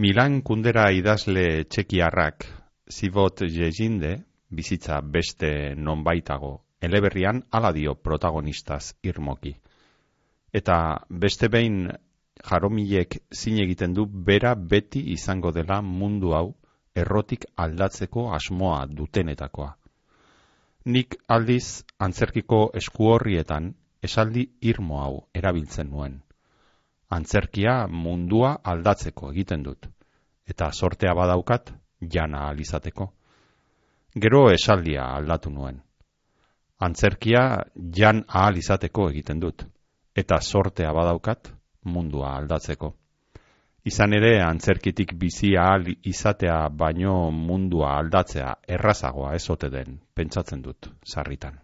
Milan kundera idazle txekiarrak zibot jezinde, bizitza beste nonbaitago, eleberrian ala dio protagonistaz irmoki. Eta beste behin jaromilek zin egiten du bera beti izango dela mundu hau errotik aldatzeko asmoa dutenetakoa. Nik aldiz antzerkiko eskuorrietan esaldi irmo hau erabiltzen nuen antzerkia mundua aldatzeko egiten dut, eta sortea badaukat jana alizateko. Gero esaldia aldatu nuen. Antzerkia jan ahal izateko egiten dut, eta sortea badaukat mundua aldatzeko. Izan ere, antzerkitik bizi ahal izatea baino mundua aldatzea errazagoa ezote den, pentsatzen dut, sarritan.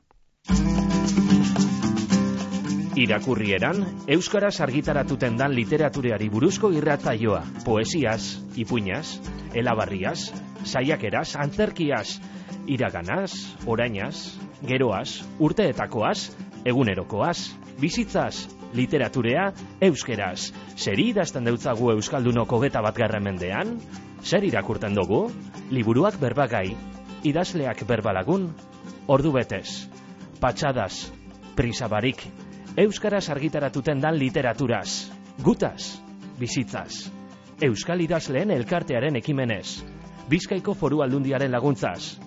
Irakurrieran, Euskaraz argitaratuten dan literatureari buruzko irratzaioa, poesiaz, ipuñaz, elabarriaz, saiakeraz, antzerkiaz, iraganaz, orainaz, geroaz, urteetakoaz, egunerokoaz, bizitzaz, literaturea, euskeraz. Zer idazten deutzagu Euskaldunoko geta bat mendean? Zer irakurten dugu? Liburuak berbagai, idazleak berbalagun, ordu betez, patxadas, prisabarik, Euskaraz argitaratuten dan literaturaz. Gutaz, bizitzaz. Euskal idazleen elkartearen ekimenez. Bizkaiko foru aldundiaren laguntzaz.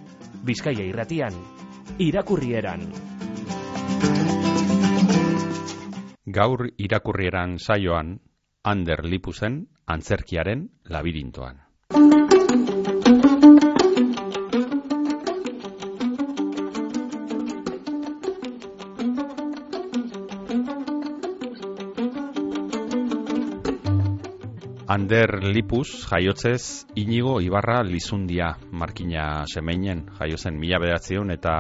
Bizkaia irratian. Irakurrieran. Gaur irakurrieran saioan, Ander Lipusen antzerkiaren labirintoan. Ander Lipus jaiotzez inigo Ibarra Lizundia markina semeinen jaiozen mila bedatzeun eta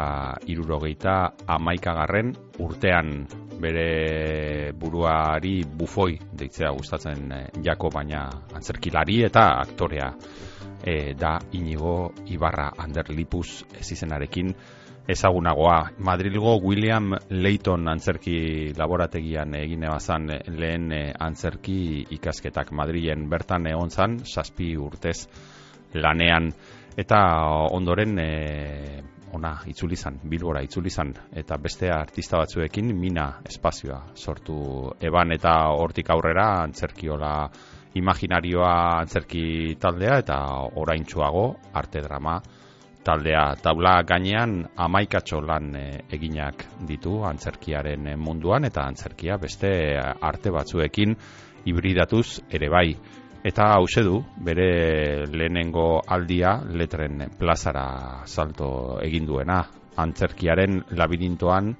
irurogeita amaikagarren urtean. Bere buruari bufoi deitzea gustatzen eh, jako baina antzerkilari eta aktorea eh, da inigo Ibarra Ander Lipus ez izenarekin ezagunagoa. Madrilgo William Leighton antzerki laborategian egine bazan lehen eh, antzerki ikasketak Madrilen bertan egon zan, saspi urtez lanean. Eta ondoren e, ona itzuli zan, bilbora itzuli zan, eta beste artista batzuekin mina espazioa sortu eban eta hortik aurrera antzerkiola imaginarioa antzerki taldea eta oraintsuago arte drama taldea taula gainean amaikatxo lan e, eginak ditu antzerkiaren eh, munduan eta antzerkia beste arte batzuekin hibridatuz ere bai. Eta hause du, bere lehenengo aldia letren plazara salto egin duena. Antzerkiaren labirintoan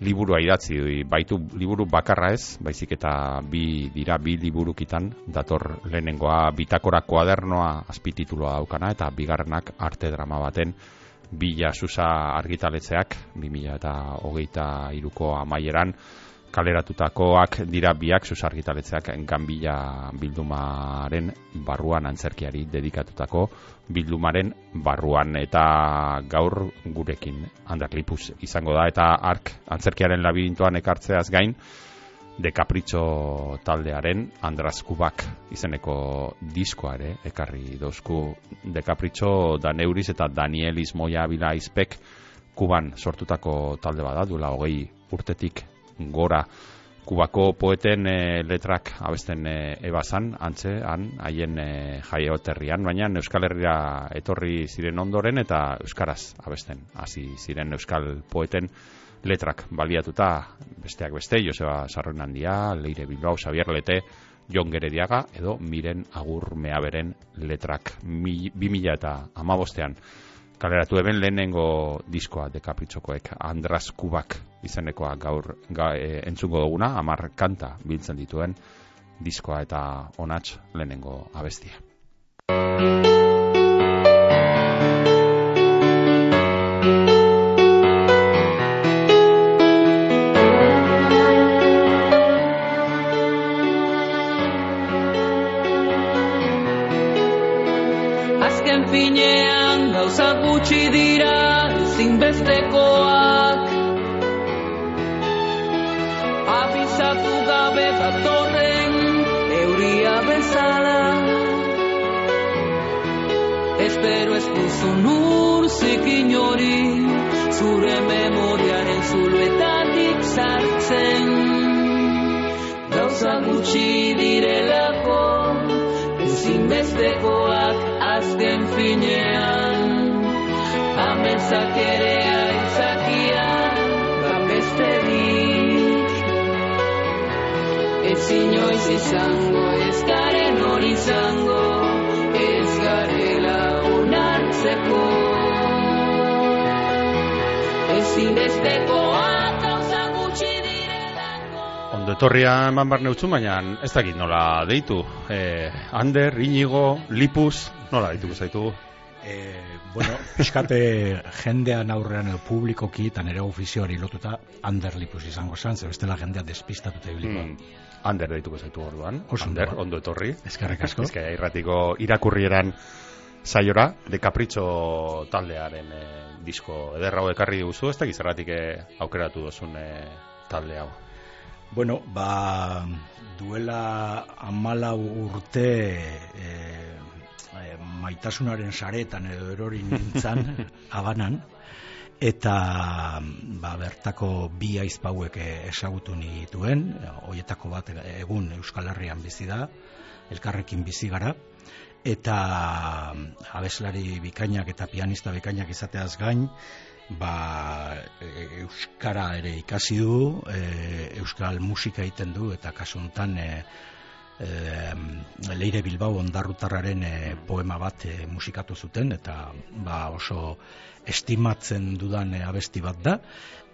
liburua idatzi baitu liburu bakarra ez, baizik eta bi dira bi liburukitan dator lehenengoa bitakora kuadernoa azpitituloa daukana eta bigarrenak arte drama baten bila susa argitaletzeak 2000 eta hogeita iruko amaieran kaleratutakoak dira biak susargitaletzeak ganbila bildumaren barruan antzerkiari dedikatutako bildumaren barruan. Eta gaur gurekin handaklipuz izango da eta ark antzerkiaren labirintoan ekartzeaz gain de Capricho taldearen Andras Kubak izeneko diskoa ere ekarri dozku de Capricho da Neuriz eta Danielis Moya Bila Izpek Kuban sortutako talde bada duela hogei urtetik gora. Kubako poeten e, letrak abesten e, ebazan, antze, han, haien e, jaioterrian, baina Euskal Herria etorri ziren ondoren eta Euskaraz abesten, hasi ziren Euskal poeten. Letrak baliatuta besteak beste, Joseba Sarroen handia, Leire Bilbao, Xavier Lete, Jon Gerediaga, edo Miren Agur Meaberen letrak mi, 2000 eta amabostean kaleratu eben lehenengo diskoa dekapritxokoek Andras Kubak izenekoa gaur ga, e, entzungo duguna, amar kanta biltzen dituen diskoa eta onats lehenengo abestia. Azken finean gauza gutxi dira zinbestekoak Abizatu gabe datorren euria bezala. Espero ez duzu nur zikin hori Zure memoriaren zuluetatik sartzen. Gauza gutxi direlako Zinbestekoak azken finean amenzak ere aitzakia bapesterik ez inoiz izango ez garen hori izango ez garela onartzeko gutxi direlako Ondo etorria eman barne utzu, baina ez dakit nola deitu. Eh, Ander, Inigo, Lipus, nola deituko zaitugu? E, bueno, pixkate jendean aurrean edo publikoki eta nire ofizioari lotuta Anderlipus izango zan, ze bestela jendea despistatuta ibiliko. Hmm. Ander deituko zaitu orduan. Oso ondo Ander, ba. ondo etorri. Eskerrik asko. Bizkaia irratiko irakurrieran saiora, de Capricho taldearen eh, disko ederra hau ekarri duzu, ez da gizerratik aukeratu duzun eh, talde hau. Bueno, ba, duela amalau urte e, e, maitasunaren saretan edo erori nintzan, abanan, eta ba, bertako bi aizpauek ezagutu nituen, hoietako bat egun Euskal Herrian bizi da, elkarrekin bizi gara, eta abeslari bikainak eta pianista bikainak izateaz gain, ba, e, euskara ere ikasi du, e, euskal musika egiten du eta kasu hontan e, e, Leire Bilbao ondarrutarraren e, poema bat e, musikatu zuten eta ba, oso estimatzen dudan e, abesti bat da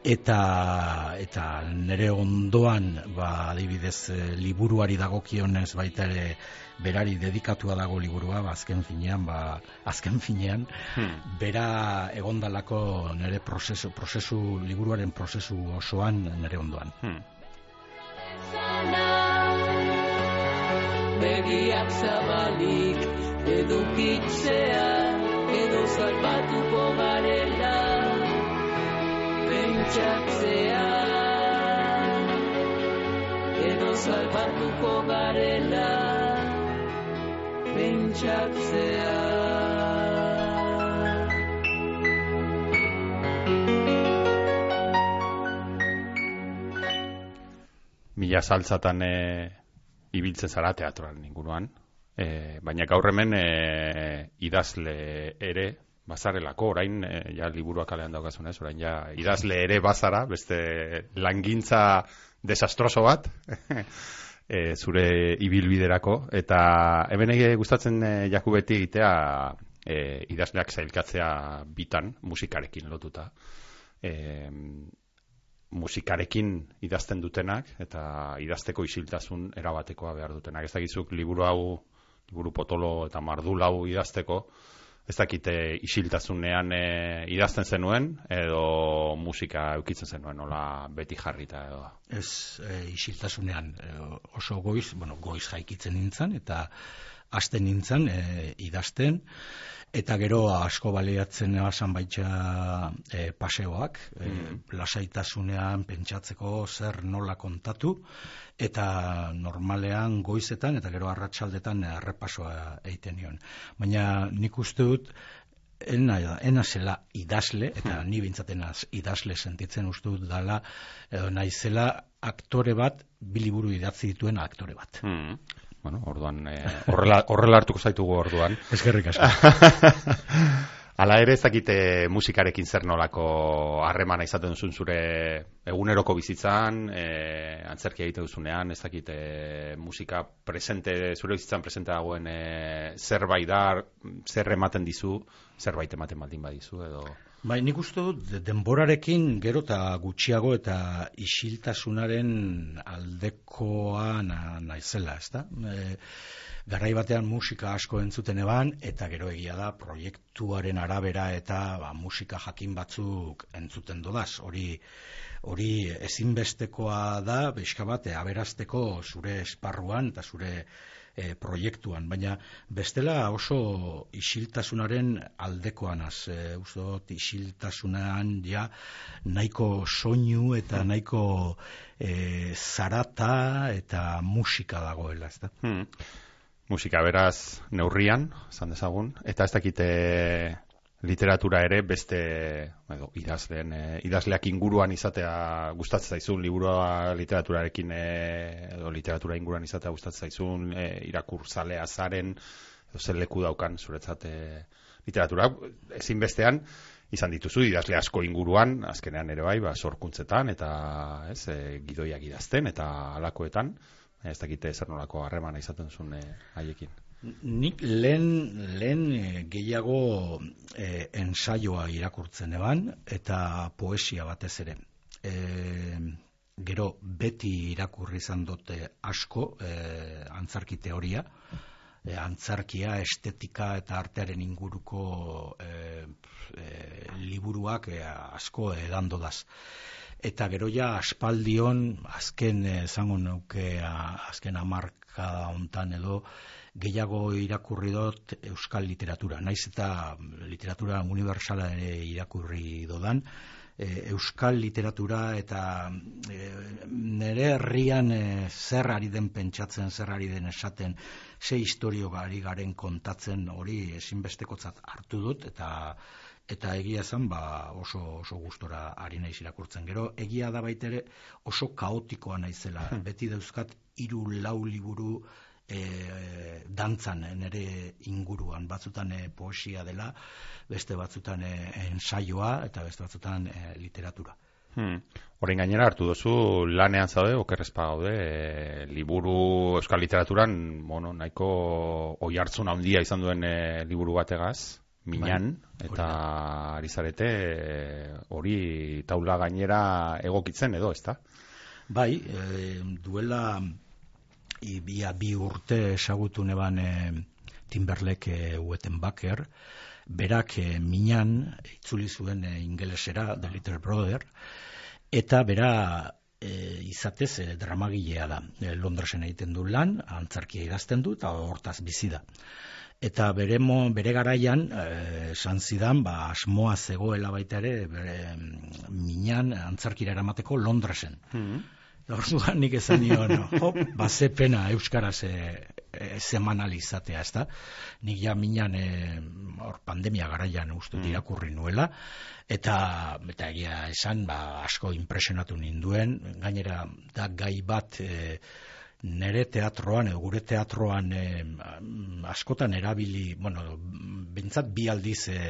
eta eta nere ondoan ba adibidez e, liburuari dagokionez baita ere berari dedikatua dago liburua ba, azken finean ba azken finean Hmm. bera egondalako nere prozesu prozesu liburuaren prozesu osoan nere ondoan Hmm. Begiak zabalik edukitzea edo salbatuko garela pentsatzea. Edo salbatuko garela pentsatzea. Mila saltzatan e, ibiltzen zara teatroan inguruan. E, baina gaur hemen e, idazle ere bazarelako, orain e, ja liburuak kalean daukazunez, orain ja idazle ere bazara, beste langintza desastroso bat, e, zure ibilbiderako, eta hemen ege gustatzen e, jaku beti egitea e, idazleak zailkatzea bitan, musikarekin lotuta. E, musikarekin idazten dutenak eta idazteko isiltasun erabatekoa behar dutenak. Ez dakizuk liburu hau, liburu potolo eta mardul hau idazteko, ez dakite isiltasunean e, idazten zenuen edo musika eukitzen zenuen, nola beti jarrita edo. ez e, isiltasunean e, oso goiz, bueno, goiz jaikitzen nintzen eta hasten nintzen e, idazten eta gero asko baliatzen esan baitxa e, paseoak e, lasaitasunean pentsatzeko zer nola kontatu eta normalean goizetan eta gero arratsaldetan errepasoa egiten nion baina nik uste dut ena, ena zela idazle, eta ni bintzatenaz idazle sentitzen uste dut dala, edo naizela aktore bat, biliburu idatzi dituen aktore bat. Hmm. Bueno, orduan, e, horrela, horrela hartuko zaitugu orduan. Eskerrik asko. Hala ere ez dakite musikarekin zer nolako harremana izaten duzun zure eguneroko bizitzan, e, antzerkia egiten duzunean, ez dakite musika presente, zure bizitzan presente dagoen e, zerbait da, zer ematen dizu, zerbait ematen baldin badizu, edo... Bai, nik uste dut de- denborarekin gero eta gutxiago eta isiltasunaren aldekoa na, naizela, ezta? E, garai batean musika asko entzuten eban, eta gero egia da proiektuaren arabera eta ba, musika jakin batzuk entzuten dodaz. Hori hori ezinbestekoa da, beska bat, e, aberazteko zure esparruan eta zure e, proiektuan, baina bestela oso isiltasunaren aldekoanaz, e, uste dut isiltasunan ja nahiko soinu eta nahiko e, zarata eta musika dagoela, ezta? Hmm. Musika beraz neurrian, esan dezagun, eta ez dakite literatura ere beste edo, idazleen, e, idazleak inguruan izatea gustatzen zaizun, liburua literaturarekin e, edo literatura inguruan izatea gustatzen zaizun, e, irakur zalea zaren, zer leku daukan zuretzat e, literatura, ezinbestean, izan dituzu idazle asko inguruan, azkenean ere bai, ba, sorkuntzetan, eta ez, e, gidoiak idazten, eta alakoetan, ez dakite zer nolako harremana izaten zuen eh, haiekin. Nik lehen, lehen eh, gehiago e, ensaioa irakurtzen eban eta poesia batez ere. E, gero beti irakurri izan dute asko e, antzarki teoria, e, antzarkia, estetika eta artearen inguruko e, e, liburuak e, asko edandodaz eta gero ja aspaldion azken esango eh, nuke azken hamarka hontan edo gehiago irakurri dut euskal literatura naiz eta literatura universala ere irakurri dodan e, euskal literatura eta e, nere herrian e, zer ari den pentsatzen zer ari den esaten ze historio gari garen kontatzen hori ezinbestekotzat hartu dut eta eta egia esan ba oso oso gustora ari naiz irakurtzen. Gero egia da baitere oso kaotikoa naizela. Hmm. Beti dauzkat hiru lau liburu e, dantzan nere inguruan batzutan e, poesia dela, beste batzutan e, ensaioa eta beste batzutan e, literatura. Hmm. Horein gainera hartu duzu lanean zaude, okerrezpa gaude, e, liburu euskal literaturan, bueno, nahiko oi hartzun handia izan duen e, liburu bategaz, minan, bai, eta ari zarete hori taula gainera egokitzen edo, ezta? Bai, e, duela ibia bi urte esagutu neban e, Timberlake e, ueten baker, berak e, minan itzuli zuen e, ingelesera, The Little Brother, eta bera e, izatez e, dramagilea da. E, Londresen egiten du lan, antzarkia idazten du, eta hortaz bizi da eta bere, bere garaian eh, esan zidan ba, asmoa zegoela baita ere bere, minan antzarkira eramateko Londresen. Mm -hmm. Orduan nik esan nio, no, hop, ba, pena Euskaraz e, e, semanalizatea, ez da? Nik ja minan e, or, pandemia garaian uste mm. irakurri nuela, eta, eta egia esan, ba, asko impresionatu ninduen, gainera, da gai bat, e, nere teatroan edo gure teatroan e, askotan erabili, bueno, bintzat bi aldiz e,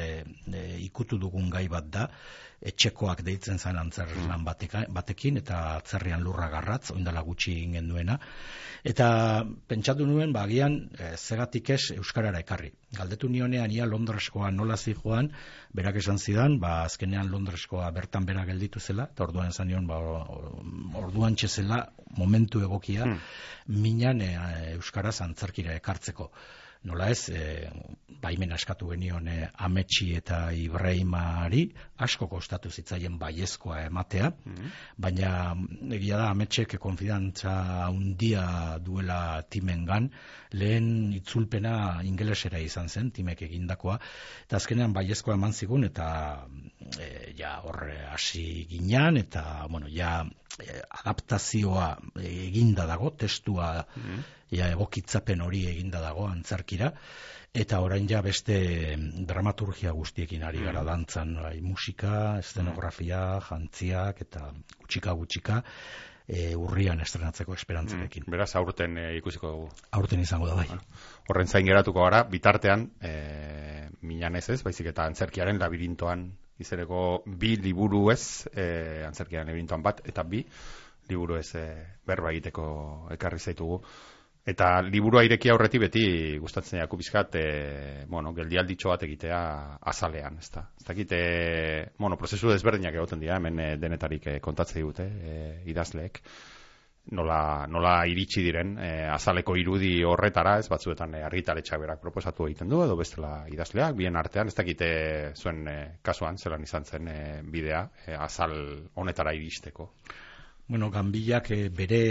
ikutu dugun gai bat da, etxekoak deitzen zen antzer mm. lan batekin, eta atzerrian lurra garratz, oindala gutxi ingen duena. Eta pentsatu nuen, bagian, e, zegatik ez Euskarara ekarri. Galdetu nionean, ia Londreskoa nola joan, berak esan zidan, ba, azkenean Londreskoa bertan bera gelditu zela, eta orduan esan nion, ba, orduan txezela, momentu egokia, hmm. minan e, Euskaraz antzerkira ekartzeko nola ez, e, baimen askatu genion e, ametsi eta Ibrahimari asko kostatu zitzaien baiezkoa ematea, mm-hmm. baina egia da ametsek konfidantza handia duela timengan, lehen itzulpena ingelesera izan zen, timek egindakoa, eta azkenean baiezkoa eman zigun, eta e, ja horre hasi ginean, eta bueno, ja adaptazioa eginda dago, testua mm ja egokitzapen hori eginda dago antzarkira eta orain ja beste dramaturgia guztiekin ari gara mm. dantzan bai, musika, eszenografia, jantziak eta gutxika gutxika e, urrian estrenatzeko esperantzarekin. Mm, beraz, aurten e, ikusiko dugu. Aurten izango da, bai. horren zain geratuko gara, bitartean, e, minan ez ez, baizik eta antzerkiaren labirintoan izereko bi liburu ez, e, antzerkiaren labirintoan bat, eta bi liburu ez e, berba egiteko ekarri zaitugu. Eta liburu aireki aurreti beti gustatzen jaku bizkat, e, bueno, geldialditxo bat egitea azalean, ez da. Ez dakit, e, bueno, prozesu desberdinak egoten dira, hemen e, denetarik e, kontatzea digute, e, idazleek, nola, nola iritsi diren e, azaleko irudi horretara, ez batzuetan e, argitaletxak berak proposatu egiten du, edo bestela idazleak, bien artean, ez dakite zuen e, kasuan, zelan izan zen e, bidea, e, azal honetara iristeko. Bueno, ganbilak e, bere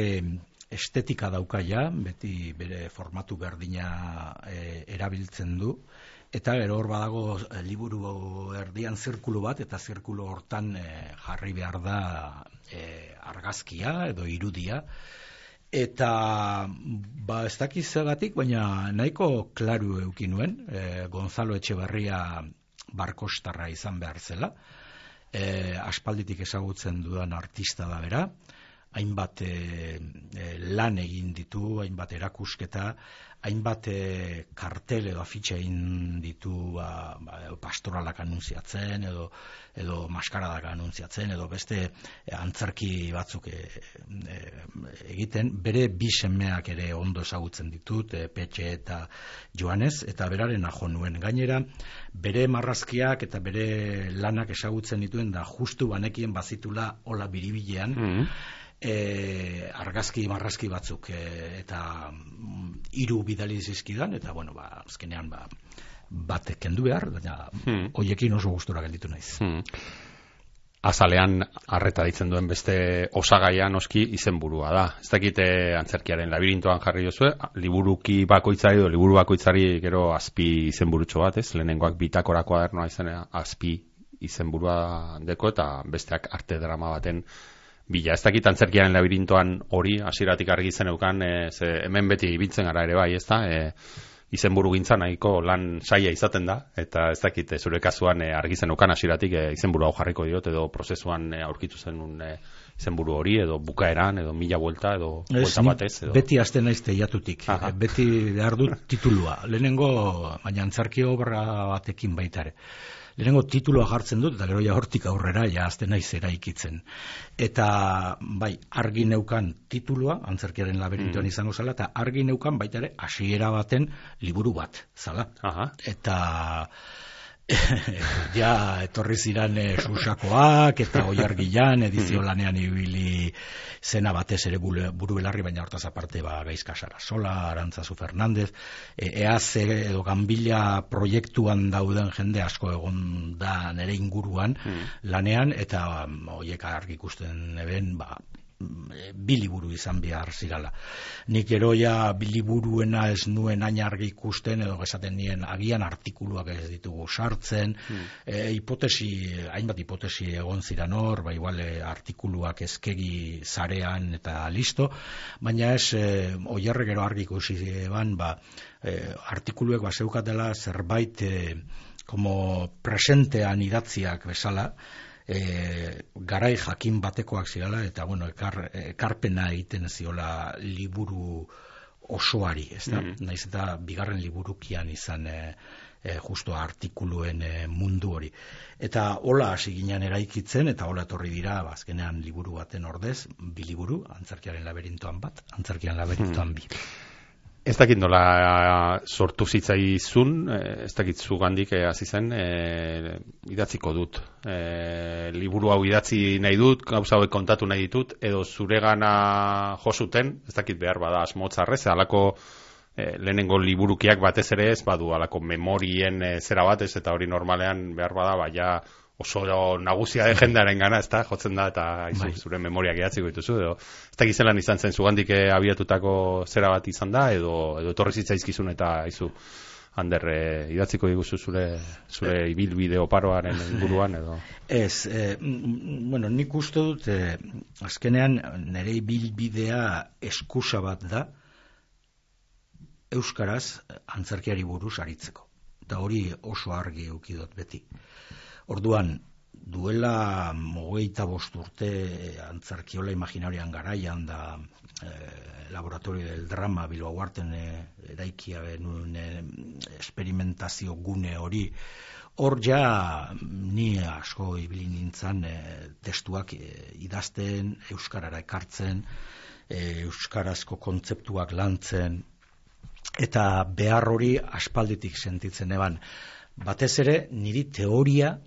estetika dauka ja, beti bere formatu berdina e, erabiltzen du, eta gero hor badago e, liburu erdian zirkulu bat, eta zirkulu hortan e, jarri behar da e, argazkia edo irudia, eta ba ez dakiz zergatik, baina nahiko klaru euki nuen, e, Gonzalo Etxeberria barkostarra izan behar zela, e, aspalditik ezagutzen dudan artista da bera, hainbat e, lan egin ditu, hainbat erakusketa, hainbat e, kartel edo afitxe egin ditu ba, ba, pastoralak anuntziatzen edo edo maskaradak anuntziatzen edo beste antzerki batzuk e, e, egiten. Bere bi semeak ere ondo ezagutzen ditut e, Petxe eta Joanes eta beraren ajo nuen. Gainera bere marrazkiak eta bere lanak ezagutzen dituen da justu banekien bazitula hola biribilean. Mm. E, argazki marrazki batzuk e, eta mm, hiru bidali zizkidan eta bueno ba azkenean ba batek kendu behar baina Hmm. hoiekin oso gustura gelditu naiz Hmm. Azalean arreta ditzen duen beste osagaia noski izenburua da. Ez dakite antzerkiaren labirintoan jarri duzue, liburuki bakoitzari edo liburu bakoitzari gero azpi izenburutxo bat, ez? Lehenengoak bitakora kuadernoa izan azpi izenburua deko eta besteak arte drama baten bila. Ez dakit antzerkiaren labirintoan hori, hasieratik argi zen eukan, e, ze hemen beti ibiltzen gara ere bai, ez da? E, izenburu gintza nahiko lan saia izaten da, eta ez dakit, e, zure kasuan e, argi zen eukan hasieratik e, izenburu hau jarriko diot, edo prozesuan e, aurkitu zen un, e, izenburu hori, edo bukaeran, edo mila vuelta, edo Ez, vuelta nik batez, edo... beti hasten naiz teiatutik, Aha. Eh, beti behar dut titulua. Lehenengo, baina antzarki obra batekin baita ere. Lehenengo titulua jartzen dut, eta gero ja hortik aurrera, ja hasten naiz eraikitzen. Eta, bai, argi neukan titulua, antzerkiaren laberintoan izango zala, eta argi neukan baita ere, hasiera baten liburu bat, zala. Aha. Eta ja etorri ziran e, susakoak eta oiargilan edizio lanean ibili zena batez ere buru belarri baina hortaz aparte ba Gaizka Sarasola, Arantzazu Fernandez, e, EAZ edo Ganbila proiektuan dauden jende asko egon da nere inguruan lanean eta mm, hoiek argi ikusten eben ba mm, e, bi liburu izan behar zirala. Nik gero ja bi liburuena ez nuen hain argi ikusten edo esaten nien agian artikuluak ez ditugu sartzen, e, hipotesi, hainbat hipotesi egon ziran hor, ba igual e, artikuluak eskegi zarean eta listo, baina ez e, oierre gero argi ikusi eban, ba, e, artikuluek ba zeukatela zerbait e, como presentean idatziak bezala, e, garai jakin batekoak zirala eta bueno, ekar, ekarpena egiten ziola liburu osoari, ez da? Naiz eta bigarren liburukian izan e, e, justo artikuluen e, mundu hori. Eta hola hasi ginen eraikitzen eta hola etorri dira ba, azkenean liburu baten ordez, bi liburu, antzerkiaren laberintoan bat, antzerkiaren laberintoan bi. Ez dakit nola sortu zitzaizun, eh, ez dakit zugandik eh, hasi zen, eh, idatziko dut. Eh, liburu hau idatzi nahi dut, gauza hauek kontatu nahi ditut, edo zuregana josuten, ez dakit behar bada asmotzarrez, alako eh, lehenengo liburukiak batez ere ez badu alako memorien eh, zera batez, eta hori normalean behar bada, baina oso nagusia de jendearen gana, ez da, jotzen da, eta aizu, Bai. zure memoriak idatziko dituzu, edo, ez dakit zelan izan zen, zugandik eh, abiatutako zera bat izan da, edo, edo etorri zitzaizkizun eta aizu, Ander, eh, idatziko diguzu zure, zure ibilbide oparoaren inguruan, edo... Ez, eh, bueno, nik uste dut, eh, azkenean nire bilbidea eskusa bat da, Euskaraz antzerkiari buruz aritzeko. Eta hori oso argi eukidot beti. Orduan, duela mogeita bost urte eh, antzerkiola imaginarian garaian da eh, laboratorio del drama Bilbao Arten eh, eraikia eh, experimentazio gune hori hor ja ni asko ibili nintzen eh, testuak eh, idazten, euskarara ekartzen, eh, euskarazko kontzeptuak lantzen, eta behar hori aspalditik sentitzen eban. Batez ere, niri teoria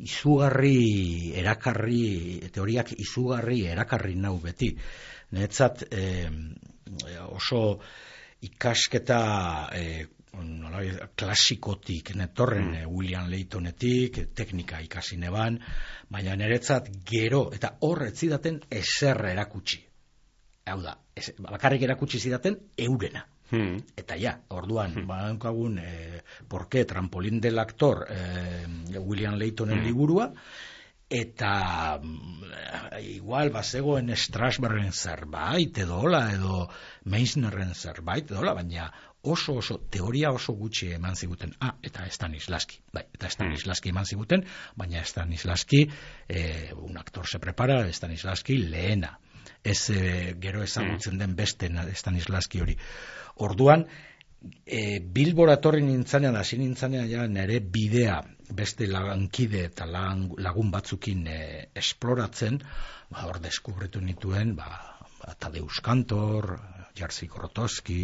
izugarri erakarri, teoriak izugarri erakarri nau beti. Netzat oso ikasketa eh, nola, klasikotik netorren eh, William Laytonetik, eh, teknika ikasi neban, baina niretzat gero, eta hor ez zidaten eser erakutsi. Hau da, ez, bakarrik erakutsi zidaten eurena. Hmm. Eta ja, orduan, hmm. badaukagun, eh, porke trampolín del actor eh, William Laytonen liburua, eta mm, igual bazegoen Strasbergen zerbait edo hola edo Meissnerren zerbait edo hola, baina oso oso teoria oso gutxi eman ziguten. Ah, eta Stanislaski. Bai, eta Stanislaski eman ziguten, baina Stanislaski eh, un actor se prepara, Stanislaski lehena. Ez eh, gero ezagutzen den beste Stanislaski hori. Orduan, e, Bilbora torri nintzanean, hasi nintzanean ja nere bidea beste lagankide eta lagun batzukin e, esploratzen, ba, hor deskubritu nituen, ba, ba Tadeus Kantor, Jarzi Korotowski,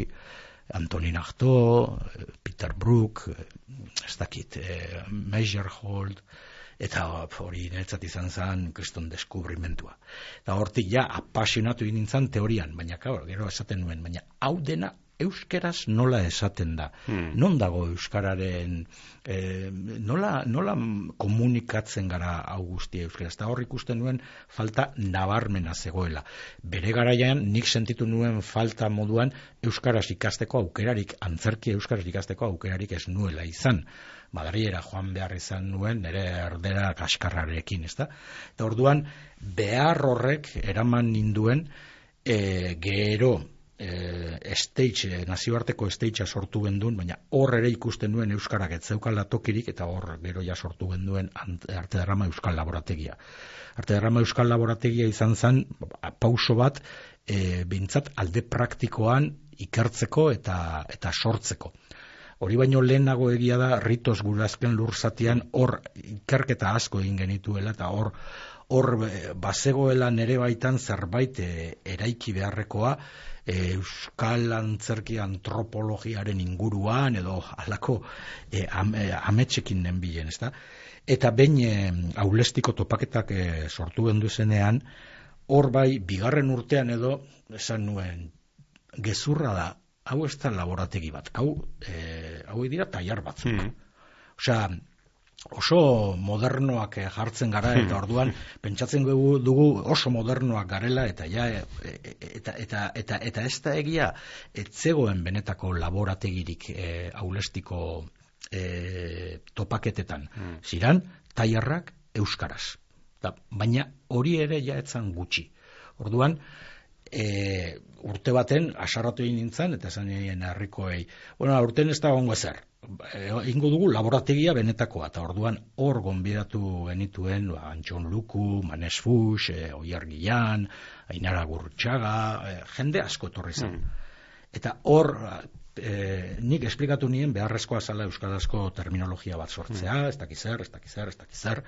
Antonin Arto, Peter Brook, ez dakit, e, Meijerhold, eta hori niretzat izan zen kriston deskubrimentua. Eta hortik ja apasionatu nintzen teorian, baina gero esaten nuen, baina hau dena euskeraz nola esaten da. Hmm. Non dago euskararen e, nola, nola komunikatzen gara augusti euskeraz. Eta hor ikusten nuen falta nabarmena zegoela. Bere garaian nik sentitu nuen falta moduan euskaraz ikasteko aukerarik, antzerki euskaraz ikasteko aukerarik ez nuela izan. Madariera joan behar izan nuen, nire erdera kaskarrarekin, ezta? Eta orduan, behar horrek eraman ninduen, e, gero, e, stage, e, nazioarteko stage sortu genduen, baina hor ere ikusten duen Euskarak ez zeukala tokirik, eta hor gero ja sortu genduen arte derrama Euskal Laborategia. Arte derrama Euskal Laborategia izan zen, pauso bat, e, bintzat alde praktikoan ikertzeko eta, eta sortzeko. Hori baino lehenago egia da, ritos gurazken lurzatian hor ikerketa asko egin genituela, eta hor hor bazegoela nere baitan zerbait e, eraiki beharrekoa, euskal antzerki antropologiaren inguruan edo halako e, am, e, ametsekin nenbilen, ezta? Eta behin e, aulestiko topaketak e, sortu gendu zenean, hor bai, bigarren urtean edo, esan nuen, gezurra da, hau ez da laborategi bat, hau, e, hau dira taiar batzuk. Mm. Osea, oso modernoak eh, jartzen gara eta hmm. orduan pentsatzen dugu, dugu oso modernoak garela eta ja e, e, eta, eta, eta, eta ez da egia etzegoen benetako laborategirik e, aulestiko e, topaketetan hmm. ziran taiarrak euskaraz da, baina hori ere ja etzan gutxi orduan e, urte baten asarratu egin nintzen eta esan nien herrikoei bueno, urten ez da gongo ezer ingo dugu laborategia benetakoa, eta orduan hor gonbidatu genituen ba, Antxon Luku, Manes Fux, e, Oiar Gian, Ainara Gurtxaga, e, jende asko etorri zen. Hmm. Eta hor e, nik esplikatu nien beharrezkoa zala euskarazko terminologia bat sortzea, mm. ez dakiz zer, ez dakiz zer, ez dakiz zer,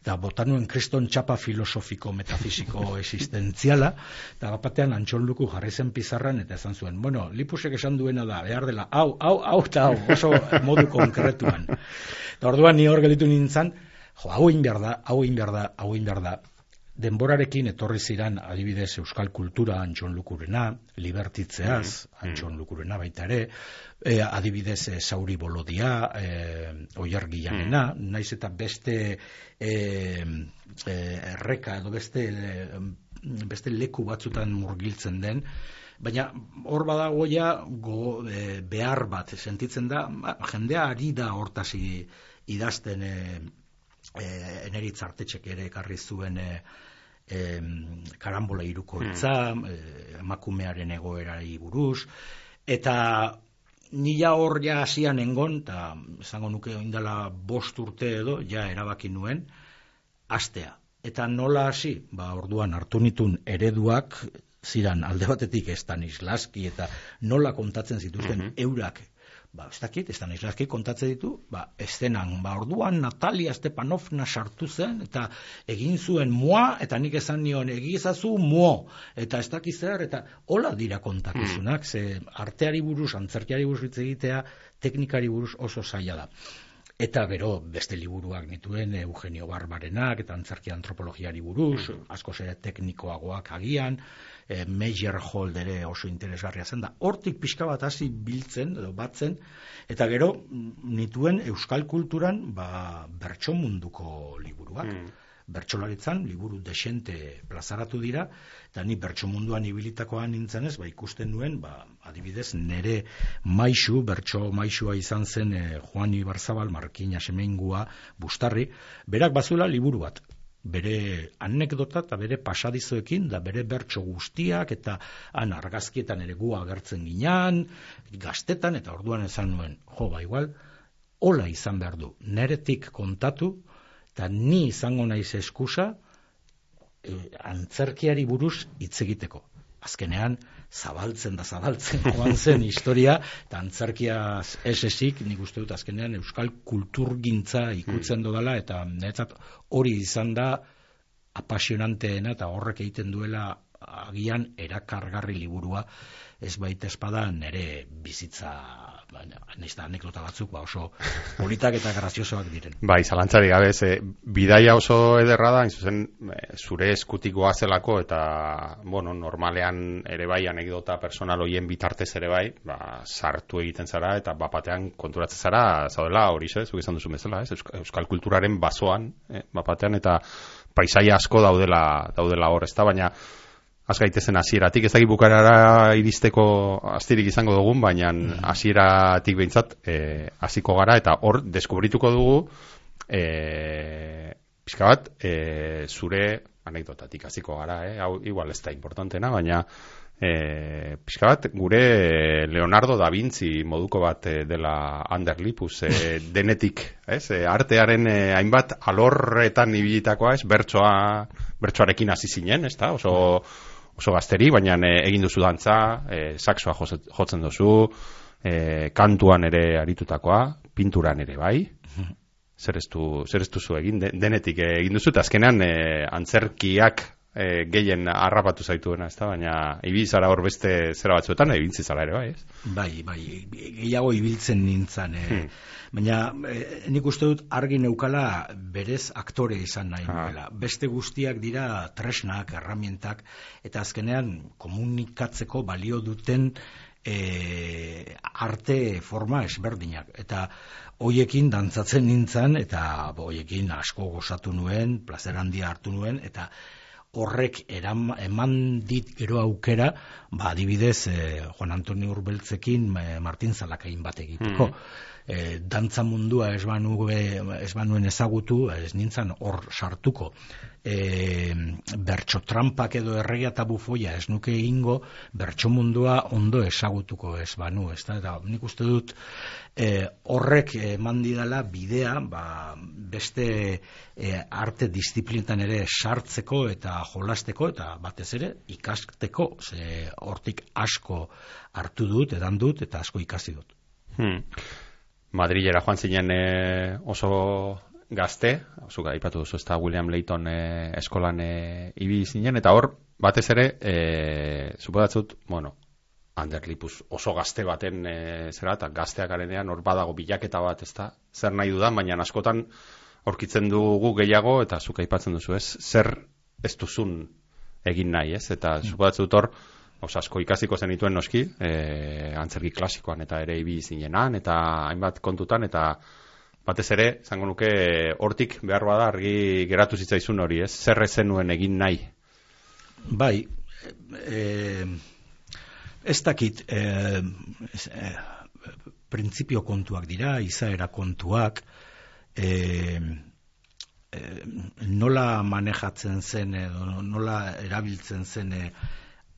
eta botanuen kriston txapa filosofiko, metafisiko existentziala, eta batean antxon luku jarri zen pizarran, eta esan zuen, bueno, lipusek esan duena da, behar dela, hau, hau, hau, eta hau, oso modu konkretuan. Eta orduan ni hor gelitu nintzen, jo, hau egin behar da, hau egin behar da, hau egin behar da, denborarekin etorri ziran adibidez euskal kultura antxon lukurena, libertitzeaz mm. antxon lukurena baita ere, e, adibidez e, sauri bolodia, e, oiargianena, mm. naiz eta beste e, e, erreka edo beste, e, beste leku batzutan murgiltzen den, baina hor badago ja go, e, behar bat sentitzen da, ba, jendea ari da hortasi idazten e, e, eneritz ere ekarri zuen e, e, karambola iruko hmm. itza, eh, emakumearen egoerari buruz, eta nila hor ja hasian engon, eta esango nuke indala bost urte edo, ja erabaki nuen, astea. Eta nola hasi, ba, orduan hartu nitun ereduak, ziran alde batetik ez Stanislaski eta nola kontatzen zituzten mm eurak ba, ez dakit, ez da nizlazki kontatze ditu, ba, estenan, ba, orduan Natalia Stepanovna sartu zen, eta egin zuen moa, eta nik esan nion egizazu mo, eta ez dakiz zer, eta hola dira kontakizunak, hmm. ze arteari buruz, antzerkiari buruz egitea, teknikari buruz oso zaila da. Eta gero beste liburuak nituen Eugenio Barbarenak eta antzerki antropologiari buruz, hmm. asko ere teknikoagoak agian, e, major hold ere oso interesgarria zen da. Hortik pixka bat hasi biltzen edo batzen eta gero mm, nituen euskal kulturan ba bertso munduko liburuak. Mm. Bertsolaritzan liburu desente plazaratu dira eta ni bertso munduan ibilitakoan nintzen ez, ba ikusten nuen, ba adibidez nere maisu, bertso maisua izan zen e, Juan Ibarzabal Markina Semengua Bustarri, berak bazula liburu bat. Bere anekdota eta bere pasadizoekin, da bere bertso guztiak, eta han argazkietan ere gu agertzen ginean, gaztetan, eta orduan esan nuen, jo, ba, igual, hola izan behar du, neretik kontatu, eta ni izango naiz eskusa, e, antzerkiari buruz hitz egiteko. Azkenean, zabaltzen da zabaltzen joan zen historia, eta antzerkia esesik, nik uste dut azkenean euskal kulturgintza ikutzen dodala, eta netzat hori izan da apasionanteena, eta horrek egiten duela agian erakargarri liburua, ez baita espada nere bizitza baina da anekdota batzuk ba oso politak eta graziosoak diren. Bai, zalantzari gabe ze bidaia oso ederra da, zuzen eh, zure eskutik goazelako eta bueno, normalean ere bai anekdota personal hoien bitartez ere bai, ba, sartu egiten zara eta bapatean konturatzen zara zaudela hori ze, zuk izan duzu bezala, ez? Euskal kulturaren basoan, eh, bapatean eta paisaia asko daudela daudela hor, ezta baina az gaitezen hasieratik ez dakit bukarara iristeko astirik izango dugun, baina mm. hasieratik behintzat eh, hasiko gara eta hor deskubrituko dugu e, pixka bat e, zure anekdotatik hasiko gara, eh? hau igual ez da importantena, baina e, pixka bat gure Leonardo da Vinci moduko bat dela Anderlipus e, denetik, ez? E, artearen e, hainbat alorretan ibilitakoa, ez? Bertsoa, bertsoarekin hasi zinen, ez da? Oso oso gazteri, baina e, egin duzu dantza, e, saxoa jotzen duzu, e, kantuan ere aritutakoa, pinturan ere bai, zer ez, du, zer ez duzu egin, denetik egin duzu, eta azkenean e, antzerkiak e, gehien harrapatu zaituena, ez da, baina ibiltzara hor beste zera batzuetan, ibiltzi zara ere, bai, ez? Bai, bai, gehiago ibiltzen nintzen, e, hmm. baina e, nik uste dut argi neukala berez aktore izan nahi nuela. Beste guztiak dira tresnak, erramientak, eta azkenean komunikatzeko balio duten e, arte forma esberdinak. Eta hoiekin dantzatzen nintzen, eta hoiekin asko gozatu nuen, plazer handia hartu nuen, eta horrek eram, eman dit gero aukera, ba, adibidez, eh, Juan Antonio Urbeltzekin eh, Martin Zalakain bat egiteko. Mm. Eh, dantza mundua ez, banu, ez banuen ezagutu, ez nintzen hor sartuko e, bertso trampak edo erregia eta bufoia ez nuke ingo, bertso mundua ondo esagutuko ez banu, ez da, eta nik uste dut e, horrek eman didala bidea, ba, beste e, arte disiplinetan ere sartzeko eta jolasteko, eta batez ere ikasteko, ze hortik asko hartu dut, edan dut, eta asko ikasi dut. Hmm. Madrilera joan zinen e, oso gazte, zuk aipatu duzu ez da William Layton e, eskolan e, ibi zinen, eta hor, batez ere, e, zupodatzut, bueno, Anderlipus oso gazte baten e, zera, eta gazteak arenean hor badago bilaketa bat, ez da, zer nahi dudan, baina askotan aurkitzen dugu gehiago, eta zuk aipatzen duzu, ez, zer ez duzun egin nahi, ez, eta mm. zupodatzut hor, Osa, asko ikasiko zenituen noski, e, antzerki klasikoan eta ere ibi zinenan, eta hainbat kontutan, eta batez ere, zango nuke, hortik behar bada argi geratu zitzaizun hori, ez? Zer nuen egin nahi? Bai, e, ez dakit, e, e, printzipio kontuak dira, izaera kontuak, e, e, nola manejatzen zen, edo nola erabiltzen zen e,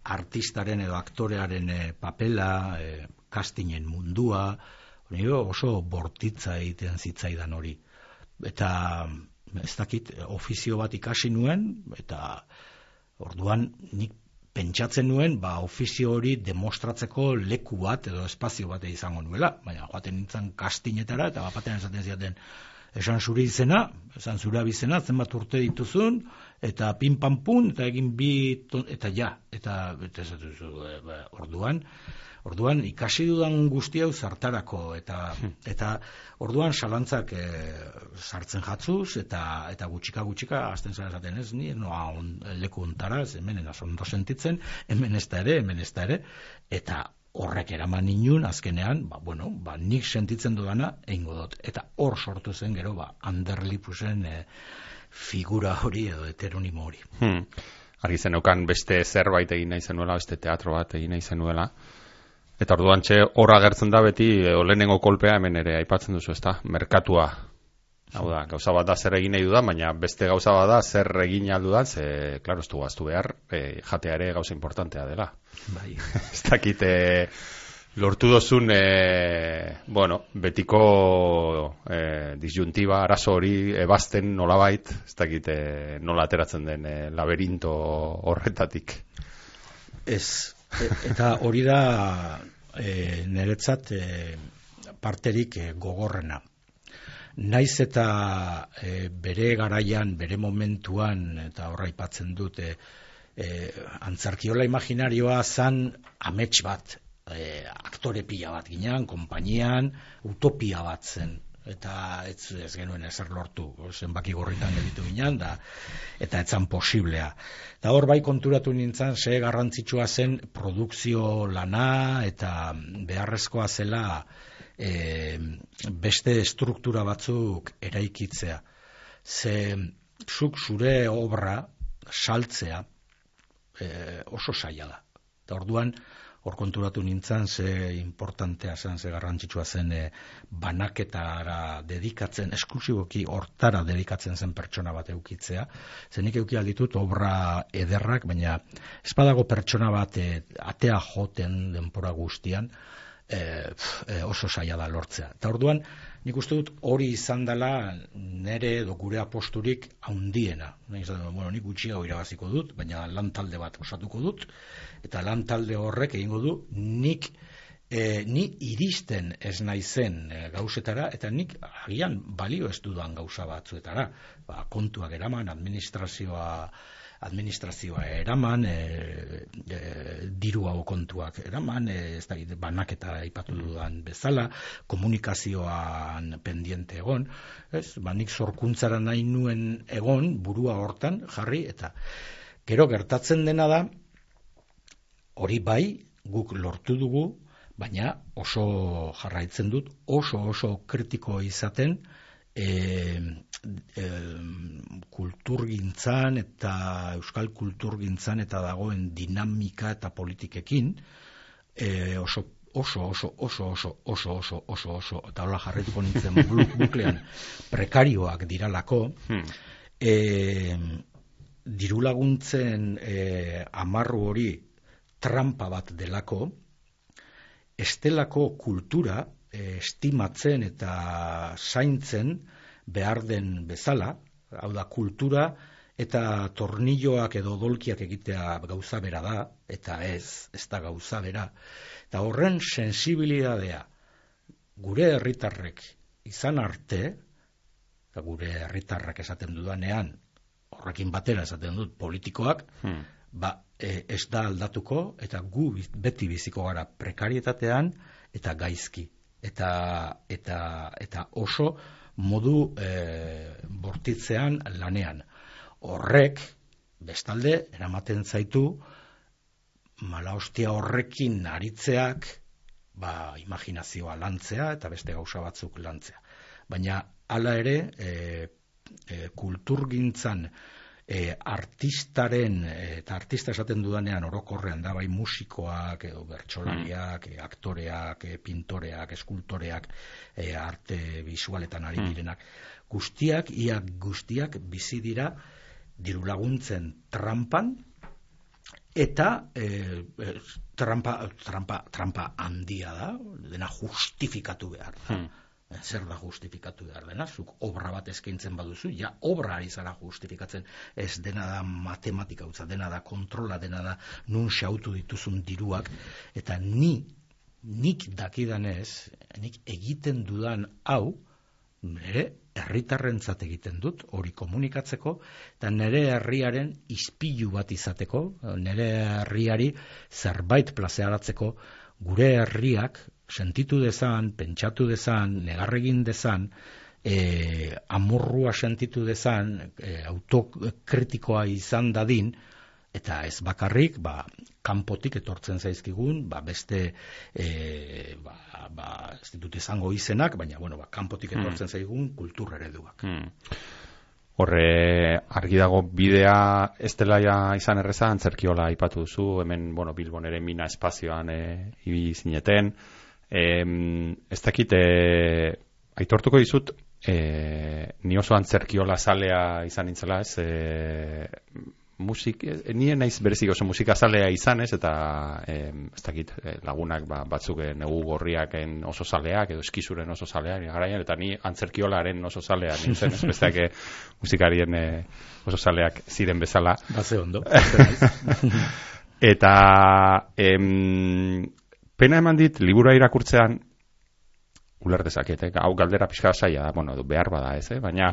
artistaren edo aktorearen e, papela, e, kastinen mundua, nire oso bortitza egiten zitzaidan hori. Eta ez dakit, ofizio bat ikasi nuen, eta orduan nik pentsatzen nuen, ba, ofizio hori demostratzeko leku bat edo espazio bat izango nuela, baina joaten nintzen kastinetara, eta bapatean esaten ziaten, esan zure izena, esan zure abizena, zenbat urte dituzun, eta pin pan pun, eta egin bi, eta ja, eta, eta, eta, eta, eta orduan, Orduan ikasi dudan guzti hau zartarako eta hmm. eta orduan salantzak e, sartzen jatzuz eta eta gutxika gutxika hasten zara esaten ez ni noa on, leku ontara hemen ondo sentitzen hemen ez ere hemen ez ere eta horrek eraman inun azkenean ba, bueno, ba, nik sentitzen dudana eingo dut eta hor sortu zen gero ba Anderlipusen e, figura hori edo heteronimo hori. Hmm. Argi zen beste zerbait egin nahi zenuela, beste teatro bat egin nahi zenuela. Eta orduan txe horra gertzen da beti e, lehenengo kolpea hemen ere aipatzen duzu, ezta? Merkatua. Hau da, gauza bat da zer egin nahi dudan, baina beste gauza bat da zer egin aldudan, ze, klaro, ez du behar, e, jatea ere gauza importantea dela. Bai. ez dakit, e, lortu dozun, e, bueno, betiko e, disjuntiba, arazo hori, ebazten nolabait, ez dakit, e, nola ateratzen den e, laberinto horretatik. Ez, e, eta hori da e, niretzat e, parterik e, gogorrena. Naiz eta e, bere garaian, bere momentuan, eta horra ipatzen dut, e, e, antzarkiola imaginarioa zan amets bat, e, aktore pila bat ginean, konpainian, utopia bat zen eta ez, ez genuen ezer lortu zenbaki gorritan editu ginen da, eta etzan posiblea eta hor bai konturatu nintzen ze garrantzitsua zen produkzio lana eta beharrezkoa zela e, beste estruktura batzuk eraikitzea. Ze zuk zure obra saltzea e, oso saia da. Eta orduan, hor konturatu nintzen, ze importantea zen, ze garrantzitsua zen e, banaketara dedikatzen, esklusiboki hortara dedikatzen zen pertsona bat eukitzea. Zenik euki alditut obra ederrak, baina espadago pertsona bat e, atea joten denpora guztian, e, e, oso saia da lortzea. Eta orduan, nik uste dut hori izan dela nere edo gure aposturik haundiena. Bueno, nik gutxiago irabaziko dut, baina lan talde bat osatuko dut, eta lan talde horrek egingo du nik e, ni iristen ez naizen e, gauzetara, eta nik agian balio ez dudan gauza batzuetara. Ba, kontuak eraman, administrazioa administrazioa eraman, e, e, diru hau kontuak eraman, e, ez da, banaketa ipatu dudan bezala, komunikazioan pendiente egon, ez, banik sorkuntzara nahi nuen egon, burua hortan jarri, eta gero gertatzen dena da, hori bai, guk lortu dugu, baina oso jarraitzen dut, oso oso kritiko izaten, e, e, kulturgintzan eta euskal kulturgintzan eta dagoen dinamika eta politikekin e, oso oso oso oso oso oso oso oso oso eta hola jarretuko nintzen buklean prekarioak diralako hmm. e, diru laguntzen e, amarru hori trampa bat delako estelako kultura estimatzen eta zaintzen behar den bezala, hau da kultura eta tornilloak edo dolkiak egitea gauza bera da, eta ez, ez da gauza bera. Eta horren sensibilidadea gure herritarrek izan arte, eta gure herritarrak esaten dudanean, horrekin batera esaten dut politikoak, hmm. ba, e, ez da aldatuko, eta gu beti biziko gara prekarietatean, eta gaizki eta eta eta oso modu e, bortitzean lanean. Horrek bestalde eramaten zaitu mala hostia horrekin aritzeak ba imaginazioa lantzea eta beste gauza batzuk lantzea. Baina hala ere e, e, kulturgintzan e, artistaren eta artista esaten dudanean orokorrean da bai musikoak edo bertsolariak, mm. aktoreak, e, pintoreak, eskultoreak, e, arte visualetan ari hmm. direnak, guztiak ia guztiak bizi dira diru laguntzen trampan eta e, e, trampa, trampa, trampa handia da, dena justifikatu behar da. Hmm zer da justifikatu behar dena, zuk obra bat eskaintzen baduzu, ja obra ari zara justifikatzen, ez dena da matematika utza, dena da kontrola, dena da nun xautu dituzun diruak, eta ni, nik dakidanez, nik egiten dudan hau, nire herritarrentzat egiten dut, hori komunikatzeko, eta nire herriaren ispilu bat izateko, nire herriari zerbait plazearatzeko, gure herriak sentitu dezan, pentsatu dezan, negarregin dezan, e, amurrua sentitu dezan, e, autokritikoa izan dadin, eta ez bakarrik, ba, kanpotik etortzen zaizkigun, ba, beste, e, ba, ba, ez ditut izango izenak, baina, bueno, ba, kanpotik etortzen hmm. zaigun kultur ereduak. Hmm. Horre argi dago bidea ez dela izan erreza, antzerkiola ipatu duzu, hemen, bueno, Bilbon ere mina espazioan e, ibi zineten, ez dakit, e, aitortuko dizut, e, ni oso antzerkiola zalea izan nintzela, ez, e, musik, e, nien naiz berezik oso musika zalea izan, ez, eta e, ez dakit lagunak ba, batzuk negu gorriaken oso zaleak, edo eskizuren oso zaleak, garaian, eta ni antzerkiolaren oso zalea nintzen, ez, besteak e, musikarien e, oso zaleak ziren bezala. Baze ondo. Eta em, pena eman dit, libura irakurtzean, uler dezaket, eh? hau galdera pixka zaila da, bueno, behar bada ez, eh? baina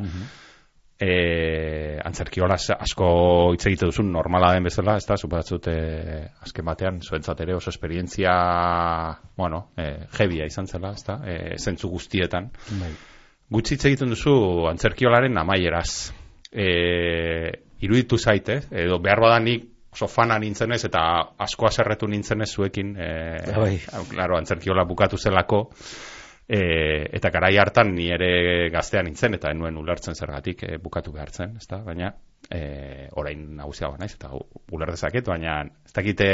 eh, antzerkiola asko hitz egite duzun normala den bezala, ez da, superatzut eh, azken batean, zuentzat ere oso esperientzia, bueno, eh, jebia izan zela, ez da, eh, zentzu guztietan. Bai. Gutxi hitz egiten duzu antzerkiolaren amaieraz. Eh, iruditu zaite, edo behar bada nik oso fana nintzenez eta asko aserretu nintzenez zuekin, eh, Bai. claro, antzerkiola bukatu zelako, e, eta garai hartan ni ere gaztean nintzen eta enuen ulertzen zergatik e, bukatu behartzen, ezta? Baina e, orain nagusiagoa naiz eta uler dezaket, baina ez dakite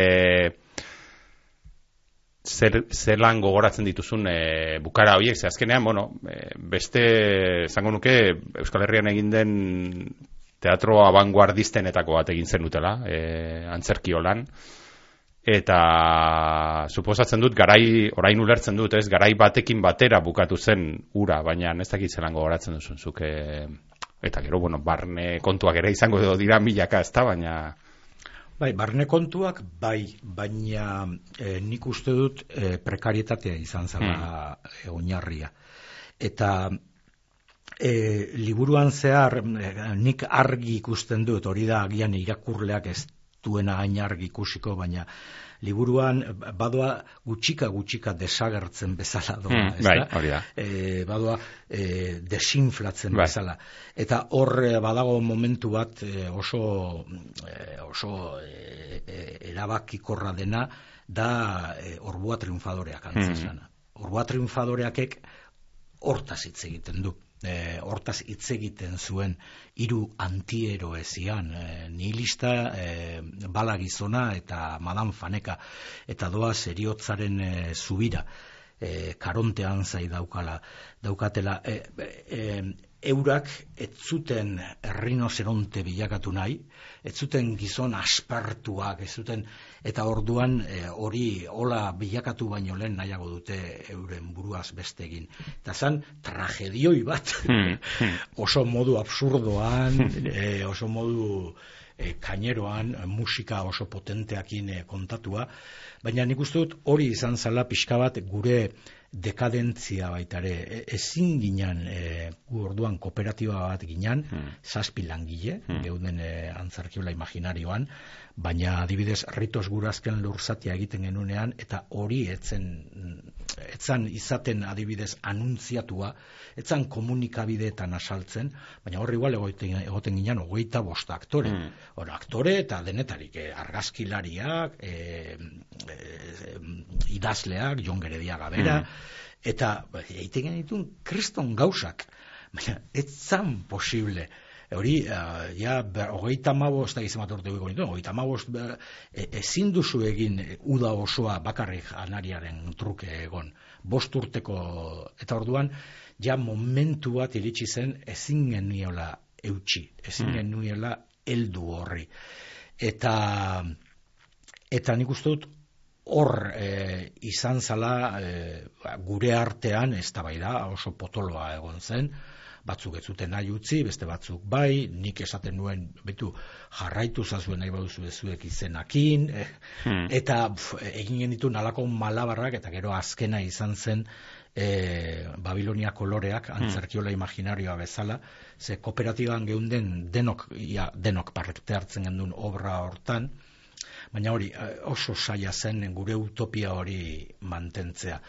zer, zelan gogoratzen dituzun e, bukara horiek, ze azkenean, bueno, e, beste, zango nuke, Euskal Herrian egin den teatro abanguardistenetako bat egin zenutela, e, antzerkiolan, eta suposatzen dut garai orain ulertzen dut, ez garai batekin batera bukatu zen ura, baina ez dakit zelan gogoratzen duzun zuk e, eta gero bueno, barne kontuak ere izango edo dira milaka, ezta, baina Bai, barne kontuak, bai, baina e, nik uste dut e, prekarietatea izan zela e, oinarria. Eta e, liburuan zehar, e, nik argi ikusten dut, hori da agian irakurleak ez duena hain argi ikusiko, baina liburuan badoa gutxika gutxika desagertzen bezala doa, Hmm, ezta? bai, da. e, badoa e, desinflatzen Bai. bezala. Eta hor e, badago momentu bat e, oso, oso e, erabakikorra dena da e, orbua triunfadoreak antzesana. Orbua triunfadoreakek hortaz hitz egiten du. E, hortaz hitz egiten zuen hiru antieroe zian, e, nihilista, e, bala gizona eta madan faneka, eta doa seriotzaren e, zubira e, karontean zai daukala, daukatela. E, e, eurak ez zuten errinozeronte bilakatu nahi, ez zuten gizon aspartuak, ez zuten, eta orduan e, hori hola bilakatu baino lehen nahiago dute euren buruaz beste egin. Eta zan tragedioi bat, Hmm, hmm. oso modu absurdoan, e, oso modu e, kaineroan, musika oso potenteakin e, kontatua, baina nik uste dut hori izan zala pixka bat gure dekadentzia baita ere, E- ezin ginen, e, gu orduan kooperatiba bat ginen, zazpi langile, geuden e, antzarkiola imaginarioan, baina adibidez ritos gurazken lurzatia egiten genunean, eta hori etzen, etzan izaten adibidez anuntziatua, etzan komunikabideetan asaltzen, baina hor igual egoten, egoten ginen hogeita bost aktore. Hor, aktore eta denetarik, eh, argazkilariak, eh, eh, idazleak, Jon Geredia Gabera, eta ba, egiten genitun kriston gauzak. Baina, ez zan posible. Hori, uh, ja, hogeita mabost, da gizem bat urte goiko nituen, hogeita mabost, e, ezin duzu egin e, uda osoa bakarrik anariaren truke egon. Bost urteko, eta orduan, ja momentu bat iritsi zen ezin genuela eutxi, ezin genuela heldu horri. Eta, eta nik uste dut, hor e, izan zala e, ba, gure artean ez da bai da, oso potoloa egon zen, batzuk ez zuten nahi utzi, beste batzuk bai, nik esaten nuen, betu, jarraitu zazuen nahi baduzu ezuek izenakin, e, eta pf, egin genitu nalako malabarrak, eta gero azkena izan zen, e, Babilonia koloreak, antzerkiola imaginarioa bezala, ze kooperatiban geunden denok, ia, denok parte hartzen gendun obra hortan, baina hori eh, oso saia zen gure utopia hori mantentzea.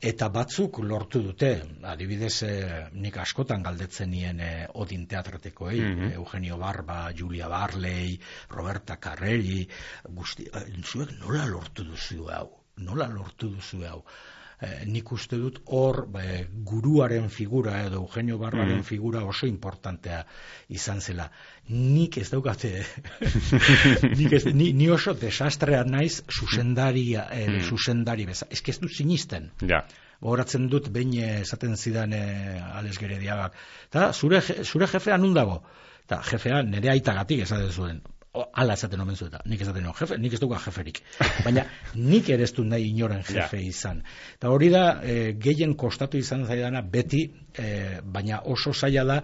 Eta batzuk lortu dute, adibidez eh, nik askotan galdetzen nien eh, Odin teatretekoei, Mhm. Eugenio Barba, Julia Barley, Roberta Carrelli, guzti, eh, zuek nola lortu duzu hau? Nola lortu duzu hau? Eh, nik uste dut hor eh, guruaren figura edo Eugenio Barbaren figura oso importantea izan zela. Nik ez daukate, nik ez, ni, ni oso desastrea naiz zuzendaria, eh, zuzendari beza. Ez ez du sinisten. Ja. gogoratzen dut behin eh, esaten zidan e, Alex Gerediagak. Eta zure, je- zure jefea nun dago? Eta jefea nire aitagatik esaten zuen. Ala esaten omen zueta. Nik esaten no, jefe, nik ez dugu jeferik. Baina nik ere ez du nahi inoren jefe izan. Eta hori da, e, gehien kostatu izan zaidana beti, e, baina oso zaila da,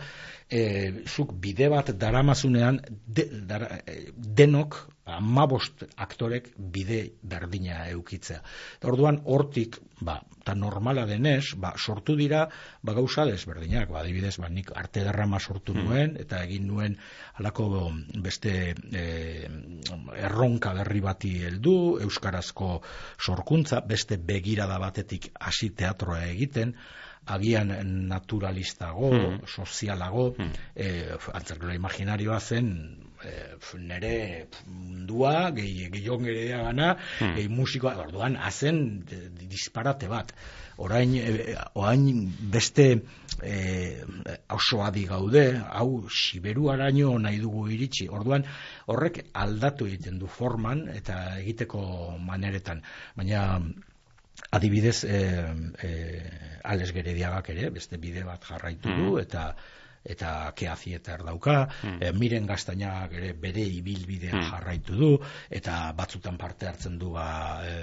e, zuk bide bat daramazunean de, dara, e, denok amabost aktorek bide berdina eukitzea. Eta orduan hortik, ba, eta normala denez, ba, sortu dira, ba, gauza desberdinak, ba, adibidez, ba, nik arte derrama sortu nuen, eta egin nuen halako beste e, erronka berri bati heldu, euskarazko sorkuntza, beste begirada batetik hasi teatroa egiten, agian naturalistago, sozialago, eh, antzerkero imaginarioa zen eh, nere mundua, gehi, gehiago gerea gana, gehi musikoa, orduan, hazen eh, disparate bat. Orain, eh, orain beste eh, oso adi gaude, hau siberuaraino nahi dugu iritsi. Orduan, horrek aldatu egiten du forman eta egiteko maneretan. Baina, adibidez e, e, Alex Gerediagak ere beste bide bat jarraitu du eta eta keazietar dauka, e, miren gaztainak ere bere ibilbidea jarraitu du, eta batzutan parte hartzen du ba, e,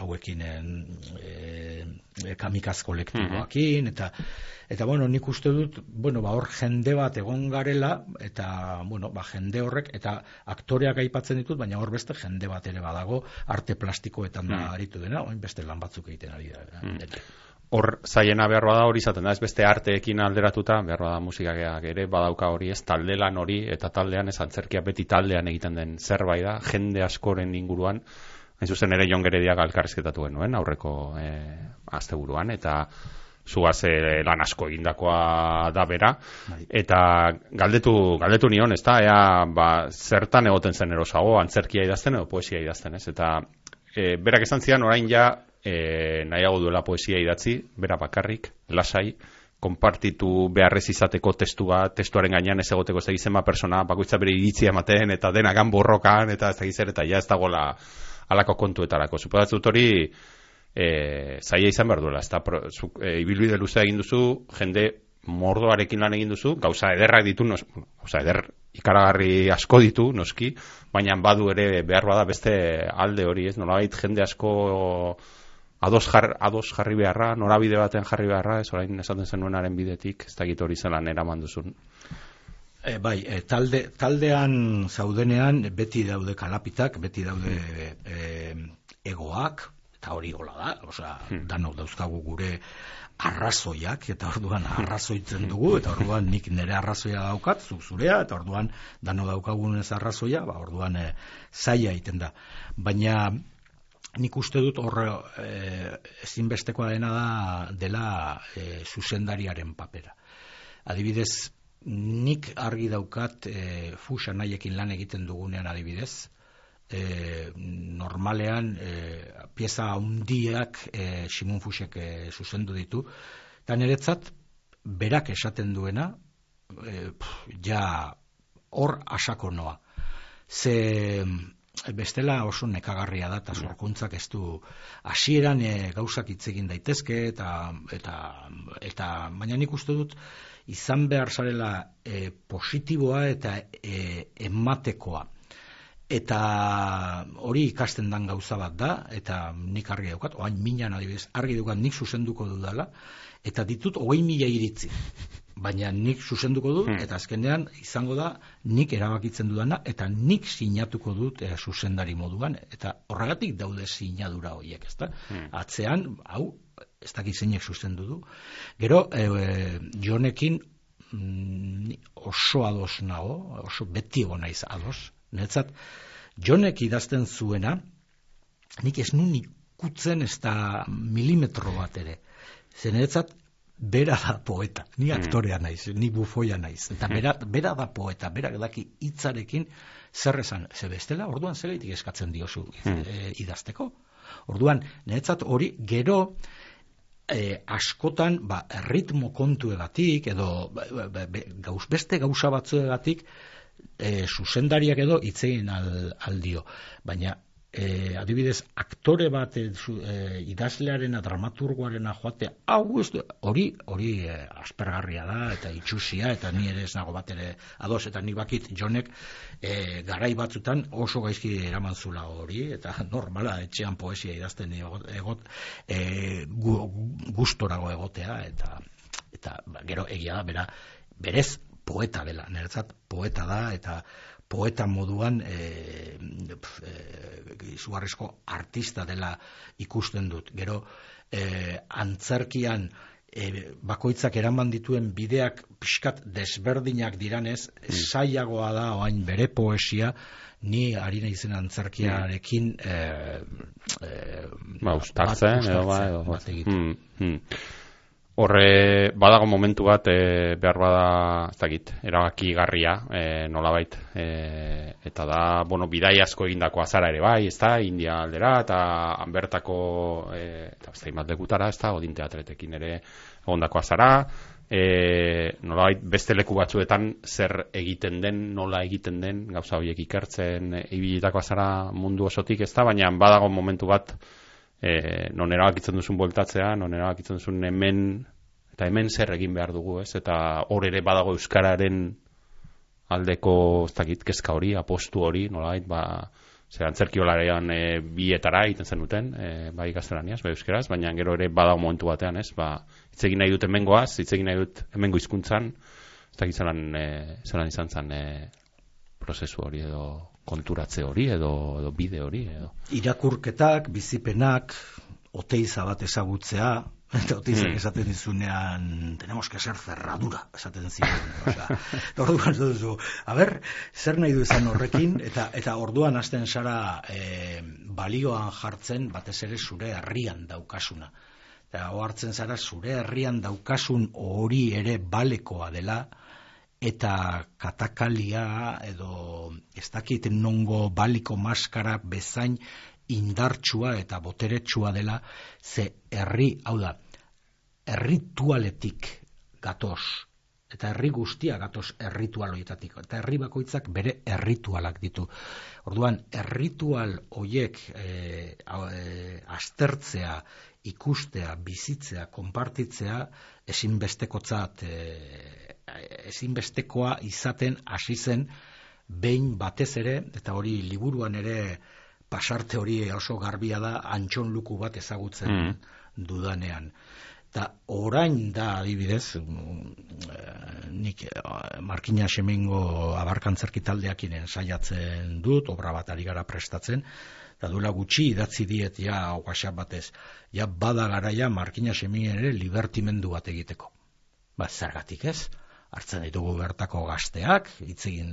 hauekin e, kamikaz kolektiboakin, eta eta bueno, nik uste dut, bueno, ba, hor jende bat egon garela, eta, bueno, ba, jende horrek, eta aktoreak aipatzen ditut, baina hor beste jende bat ere badago, arte plastikoetan da aritu dena, oin beste lan batzuk egiten ari da. dena. Hor zaiena behar bada hori izaten da, ez beste arteekin alderatuta, behar bada musikak ere badauka hori, ez talde lan hori, eta taldean ez antzerkia beti taldean egiten den zerbait da, jende askoren inguruan, hain zuzen ere Jon Gerediak alkarrizketatu genuen, aurreko e, asteburuan, eta zugaz e, lan asko egindakoa da bera, eta galdetu, galdetu nion, ez da, ea, ba, zertan egoten zen erosago, antzerkia idazten edo poesia idazten, ez, eta e, berak esan zidan orain ja e, nahiago duela poesia idatzi, bera bakarrik, lasai, konpartitu beharrez izateko testua, testuaren gainean ez egoteko ez egizema persona, bakoitza bere iritzia ematen, eta denagan borrokan, eta ez egizer, eta ja ez dagoela alako kontuetarako. Suposatzut hori, e, zaila izan behar duela, ez da, pro, zu, e, ibilbide luzea egin duzu, jende mordoarekin lan egin duzu, gauza ederrak ditu, nos, gauza eder ikaragarri asko ditu, noski, baina badu ere behar bada beste alde hori, ez, nolabait jende asko ados, jar, ados jarri beharra, norabide baten jarri beharra, ez orain esaten zenuenaren bidetik, ez dakit hori zelan eraman duzun. E, bai, e, talde, taldean zaudenean beti daude kalapitak, beti daude e, egoak, eta hori hola da, osea, danok dauzkagu gure arrazoiak, eta orduan arrazoitzen dugu, eta orduan nik nire arrazoia daukat, zuk zurea, eta orduan dano daukagun ez arrazoia, ba, orduan e, zaila egiten da. Baina nik uste dut horre e, ezinbestekoa dena da dela e, zuzendariaren papera. Adibidez, nik argi daukat e, fusa nahiekin lan egiten dugunean adibidez, e, normalean e, pieza handiak e, Simon Fusek e, zuzendu ditu, eta niretzat berak esaten duena, e, pff, ja hor asako noa. Ze bestela oso nekagarria da eta sorkuntzak ez du hasieran e, gauzak hitz egin daitezke eta eta eta baina nik uste dut izan behar zarela e, positiboa eta e, ematekoa. Eta hori ikasten dan gauza bat da eta nik argi daukat oain minan adibidez argi daukat nik zuzenduko dudala eta ditut hogei mila iritzi baina nik zuzenduko dut eta azkenean izango da nik erabakitzen dudana eta nik sinatuko dut e, zuzendari moduan eta horregatik daude sinadura horiek ezta? Atzean hau ez dakit zeinek zuzendu du. Gero e, e, jonekin mm, oso ados nago oso beti naiz ados. Netzat, jonek idazten zuena, nik ez nun ikutzen ez da milimetro bat ere. Zenetzat, bera da poeta, ni aktorea naiz, ni bufoia naiz. Eta bera, bera da poeta, bera daki hitzarekin zer esan, ze bestela, orduan zegaitik eskatzen diozu e, idazteko. Orduan, niretzat hori gero e, askotan ba, ritmo kontuegatik edo ba, ba, be, gauz, beste gauza batzuegatik e, zuzendariak edo hitz egin al, aldio. Baina e, adibidez, aktore bat e, idazlearena, dramaturgoarena joatea, hau ez hori, hori e, aspergarria da, eta itxusia, eta ni ere ez nago bat ere ados, eta ni bakit jonek e, garai batzutan oso gaizki eraman zula hori, eta normala etxean poesia idazten egot, egot e, gu, gustorago egotea, eta eta ba, gero egia da, bera, berez poeta dela, niretzat poeta da, eta poeta moduan e, izugarrizko artista dela ikusten dut. Gero e, antzerkian e, bakoitzak eraman dituen bideak pixkat desberdinak diranez, mm. saiagoa da oain bere poesia, ni ari naizen antzerkiarekin e, e, ba, ustartzen, edo, ba, edo, bat egiten. Hmm, hmm. Horre, badago momentu bat, e, behar bada, ez dakit, erabaki garria, e, nolabait, e, eta da, bueno, bidai asko egindako azara ere bai, ez da, India aldera, eta hanbertako, e, eta ez da, imat ez da, odin teatretekin ere, ondako azara, e, nolabait, beste leku batzuetan zer egiten den, nola egiten den, gauza horiek ikertzen, e, azara mundu osotik, ez da, baina badago momentu bat, e, non erabakitzen duzun bueltatzea, non erabakitzen duzun hemen, eta hemen zer egin behar dugu, ez? Eta hor ere badago euskararen aldeko, ez dakit, kezka hori, apostu hori, nolait, ba, zer antzerkiolarean e, bietara egiten zen duten, e, bai gaztelaniaz, bai euskeraz, baina gero ere badago momentu batean, ez? Ba, itzegin nahi dut hemengoaz, itzegin nahi dut hemengo hizkuntzan, ez dakit zelan, e, zelan izan zen e, prozesu hori edo konturatze hori edo, edo bide hori edo. Irakurketak, bizipenak, oteiza bat ezagutzea, eta oteizak mm. esaten dizunean, tenemos que ser cerradura, esaten ziren. Osea, orduan duzu, a ber, zer nahi du izan horrekin, eta eta orduan hasten zara e, balioan jartzen, batez ere zure herrian daukasuna. Eta hartzen zara zure herrian daukasun hori ere balekoa dela, eta katakalia edo ez dakit nongo baliko maskara bezain indartsua eta boteretsua dela ze herri, hau da, erritualetik gatoz eta herri guztia gatoz erritualoietatik eta herri bakoitzak bere erritualak ditu. Orduan, erritual hoiek e, e, aztertzea, ikustea, bizitzea, konpartitzea, ezinbestekotzat e, ezinbestekoa izaten hasi zen behin batez ere eta hori liburuan ere pasarte hori oso garbia da antxon luku bat ezagutzen mm. dudanean. Eta orain da adibidez, mm, nik eh, Markina Semengo abarkantzerki taldeak saiatzen dut, obra bat ari gara prestatzen, eta duela gutxi idatzi diet ja WhatsApp batez, ja bada garaia Markina Semingen ere libertimendu bat egiteko. Ba, zergatik ez? Hartzen ditugu bertako gazteak, itzegin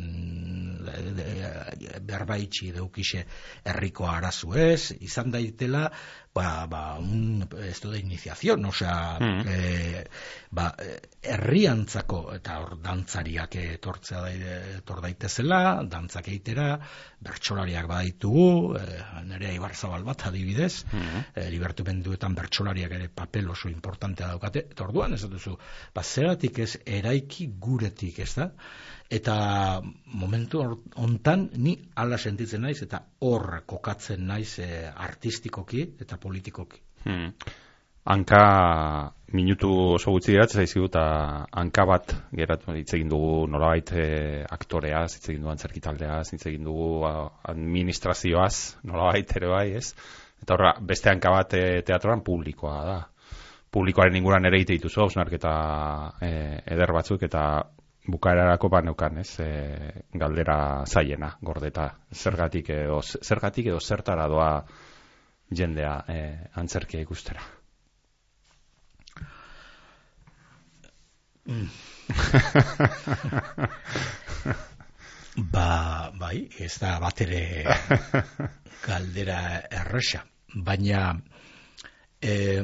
berbaitxi deukise herriko arazu ez, izan daitela, ba, ba, un esto de iniciación, o sea, mm. e, ba, herriantzako eta hor dantzariak etortzea da, etor daitezela, dantzak eitera, bertsolariak baditugu, e, nere Ibarzabal bat adibidez, mm. e, libertumenduetan bertsolariak ere papel oso importantea daukate, eta orduan ez duzu, ba, zeratik ez eraiki guretik, ez da? Eta momentu hontan ni hala sentitzen naiz eta hor kokatzen naiz e, artistikoki eta politikoki. Hmm. Hanka minutu oso gutxi dira, zaizu eta hanka bat geratu hitz egin dugu nolabait e, aktorea, hitz egin dugu antzerkitaldea, hitz egin dugu administrazioaz, nolabait ere bai, ez? Eta horra, beste hanka bat e, teatroan publikoa da. Publikoaren inguran ere ite dituzu, hausnarketa e, eder batzuk, eta bukaerarako ba neukan, ez? E, galdera zaiena, gordeta. Zergatik edo zergatik edo zertara doa jendea e, antzerkia ikustera. Mm. ba, bai, ez da bat ere galdera erresa, baina e,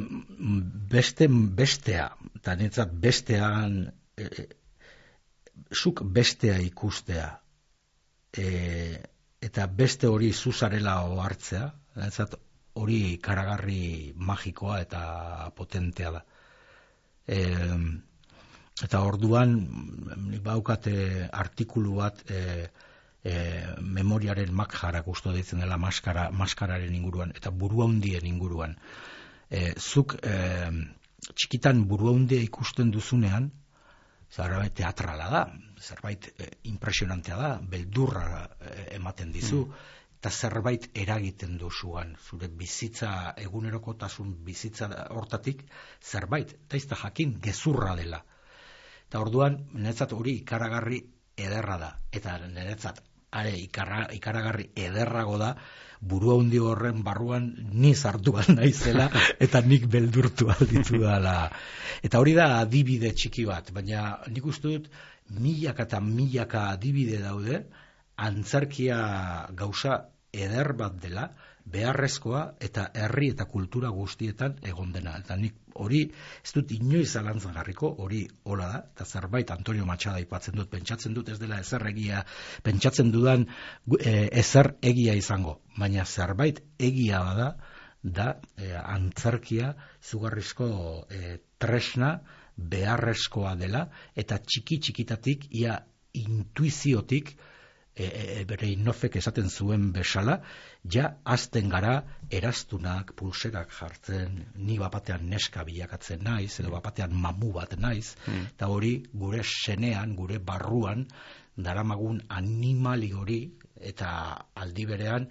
beste bestea, eta netzat bestean e, zuk bestea ikustea e, eta beste hori zuzarela ohartzea, entzat hori karagarri magikoa eta potentea da. E, eta orduan nik baukate artikulu bat e, e, memoriaren makjarak usto ditzen dela maskara, maskararen inguruan, eta burua hundien inguruan. E, zuk e, txikitan burua hundia ikusten duzunean, zerbait teatrala da, zerbait e, impresionantea da, beldurra e, ematen dizu, eta zerbait eragiten duzuan, zure bizitza egunerokotasun bizitza hortatik, zerbait, eta izta jakin gezurra dela. Eta orduan, niretzat hori ikaragarri ederra da, eta niretzat are ikarra, ikaragarri ederrago da, burua hundi horren barruan ni sartu bat naizela eta nik beldurtu alditu dala. Eta hori da adibide txiki bat, baina nik uste dut milaka eta milaka adibide daude, antzerkia gauza eder bat dela, beharrezkoa eta herri eta kultura guztietan egon dena. Eta nik hori ez dut inoiz zalantzan garriko, hori hola da, eta zerbait Antonio Machada ipatzen dut, pentsatzen dut ez dela ezer egia, pentsatzen dudan e, ezer egia izango, baina zerbait egia bada, da e, antzerkia zugarrizko e, tresna beharrezkoa dela, eta txiki txikitatik, ia intuiziotik, e, e, bere inofek esaten zuen besala, ja azten gara erastunak, pulserak jartzen, ni bapatean neska bilakatzen naiz, edo bapatean mamu bat naiz, hmm. eta hori gure senean, gure barruan, daramagun animali hori, eta aldi berean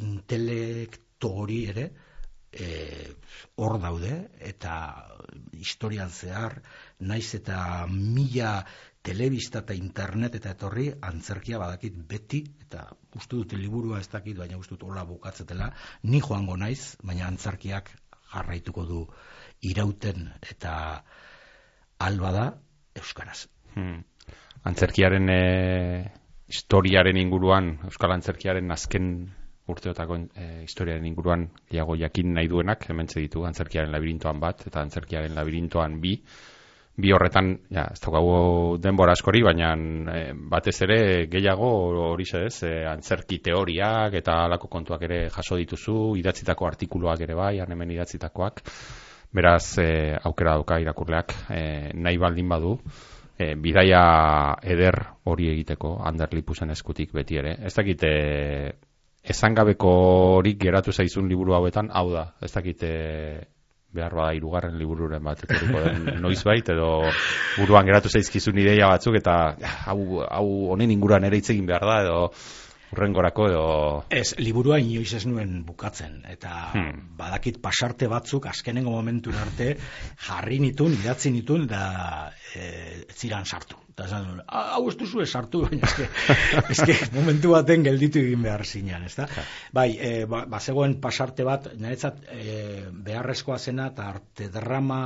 intelekto hori ere, e, hor daude, eta historian zehar, naiz eta mila telebista eta internet eta etorri antzerkia badakit beti eta uste dut liburua ez dakit baina uste dut hola bukatzetela. Ni joango naiz baina antzerkiak jarraituko du irauten eta alba da euskaraz. Hmm. antzerkiaren e, historiaren inguruan euskal antzerkiaren azken urteotako e, historiaren inguruan gehiago jakin nahi duenak hemen ditu antzerkiaren labirintoan bat eta antzerkiaren labirintoan bi bi horretan, ja, ez daukagu denbora askori, baina e, batez ere gehiago hori ez, e, antzerki teoriak eta alako kontuak ere jaso dituzu, idatzitako artikuluak ere bai, hemen idatzitakoak, beraz e, aukera dauka irakurleak e, nahi baldin badu, e, bidaia eder hori egiteko, Ander Lipusen eskutik beti ere. Ez dakite esangabeko horik geratu zaizun liburu hauetan, hau da, ez dakite behar bada irugarren libururen bat etorriko den noiz bait, edo buruan geratu zaizkizun ideia batzuk, eta hau, hau honen inguruan ere hitz egin behar da, edo urrengorako edo... Ez, liburua inoiz ez nuen bukatzen, eta hmm. badakit pasarte batzuk, azkenengo momentu arte, jarri nitun, idatzi nitun, da e, ziran sartu. Eta esan hau ez duzu sartu, baina eske, eske momentu baten gelditu egin behar zinean, ez da? Bai, e, ba, ba zegoen pasarte bat, niretzat e, beharrezkoa zena, eta arte drama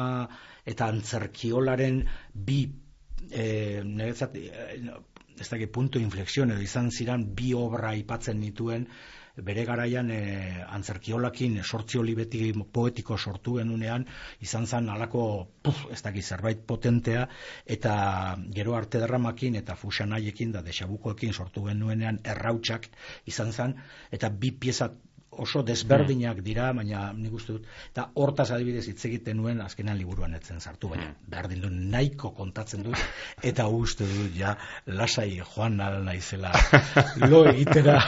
eta antzerkiolaren bi e, niretzat e, ez da punto inflexión edo izan ziran bi obra aipatzen nituen bere garaian e, antzerkiolakin sortzioli beti poetiko sortu genunean izan zen alako puf, ez daki zerbait potentea eta gero arte derramakin eta fusanaiekin da desabukoekin sortu genuenean errautsak izan zen eta bi pieza oso desberdinak dira, baina nik uste dut, eta hortaz adibidez hitz egiten nuen azkenan liburuan etzen sartu, baina mm. berdin du nahiko kontatzen dut, eta uste dut, ja, lasai joan nal naizela lo egitera.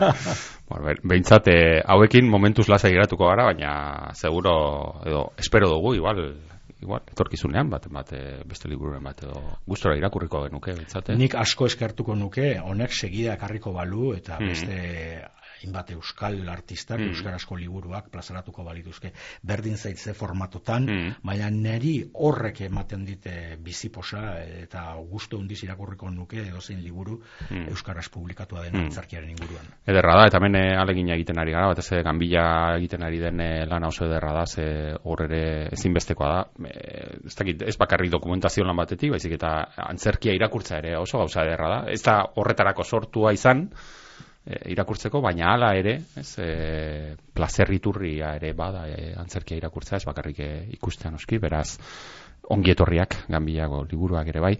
bueno, behintzat, eh, hauekin momentuz lasai geratuko gara, baina seguro, edo, espero dugu, igual, igual, etorkizunean bat, bat eh, beste libururen bat, edo gustora irakurriko genuke, behintzat. Nik asko eskertuko nuke, honek segida karriko balu, eta mm. beste hainbat euskal artistak mm. euskarazko liburuak plazaratuko balituzke berdin zaitze formatotan mm. baina neri horrek ematen dite biziposa eta gustu hundiz irakurriko nuke edozein liburu mm. euskaraz publikatua den mm. inguruan ederra da eta hemen eh, alegina egiten ari gara batez ganbila egiten ari den eh, lana oso ederra da ze hor ere ezinbestekoa da ez dakit ez bakarrik dokumentazio lan batetik baizik eta antzerkia irakurtza ere oso gauza ederra da ez da horretarako sortua izan e, irakurtzeko, baina hala ere, ez, e, plazerriturria ere bada e, antzerkia irakurtzea, ez bakarrik e, ikustean oski, beraz, ongietorriak, ganbiago liburuak ere bai,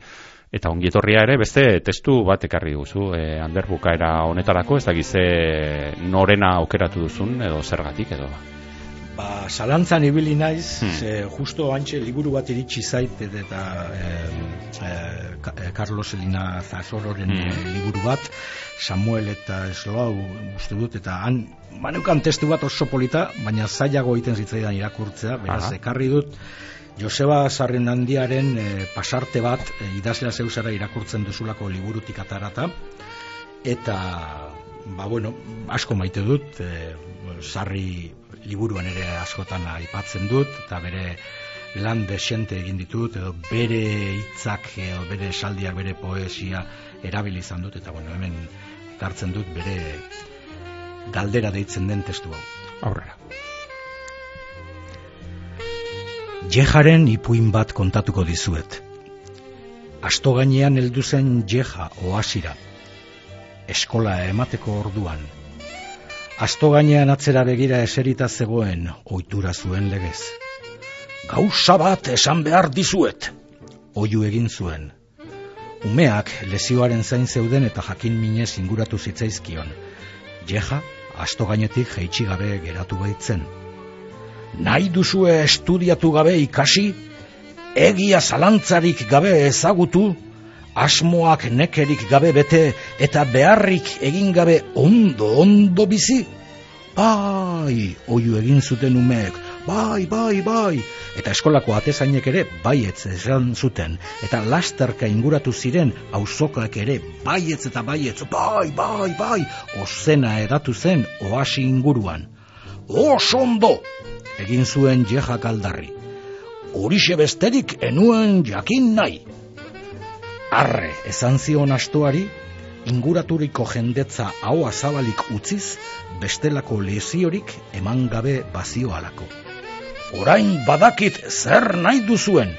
eta ongietorria ere beste testu bat ekarri duzu, e, ander bukaera honetarako, ez da norena aukeratu duzun, edo zergatik, edo Ba, zalantzan ibili naiz, Hmm. ze justo antxe liburu bat iritsi zait eta Ka- eh, Carlos Elina Zazororen Hmm. eh, liburu bat, Samuel eta Esloau uste dut, eta han, maneukan testu bat oso polita, baina zailago egiten zitzaidan irakurtzea, beraz, Aha. ekarri dut, Joseba Sarrenandiaren eh, pasarte bat eh, idazlea zeusara irakurtzen duzulako liburutik atarata, eta ba bueno, asko maite dut e, sarri liburuan ere askotan aipatzen dut eta bere lan desente egin ditut edo bere hitzak edo bere esaldiak bere poesia erabili izan dut eta bueno hemen ekartzen dut bere galdera deitzen den testu hau Aurrera. Jejaren ipuin bat kontatuko dizuet. Asto gainean heldu zen Jeja oasira. Eskola emateko orduan. Asto gainean atzera begira eserita zegoen ohitura zuen legez. Gauza bat esan behar dizuet. Oiu egin zuen. Umeak lezioaren zain zeuden eta jakin minez inguratu zitzaizkion. Jeja asto gainetik jaitsi gabe geratu baitzen. Nahi duzue estudiatu gabe ikasi, egia zalantzarik gabe ezagutu, asmoak nekerik gabe bete eta beharrik egin gabe ondo ondo bizi? Bai, oiu egin zuten umeek, bai, bai, bai, eta eskolako atezainek ere baietz esan zuten, eta lasterka inguratu ziren auzokak ere baietz eta baietz, bai, bai, bai, ozena edatu zen oasi inguruan. Oso ondo, egin zuen jejak aldarri. Horixe besterik enuen jakin nahi. Arre, esan zion astoari, inguraturiko jendetza hau azabalik utziz, bestelako leziorik eman gabe bazioalako. Orain badakit zer nahi duzuen,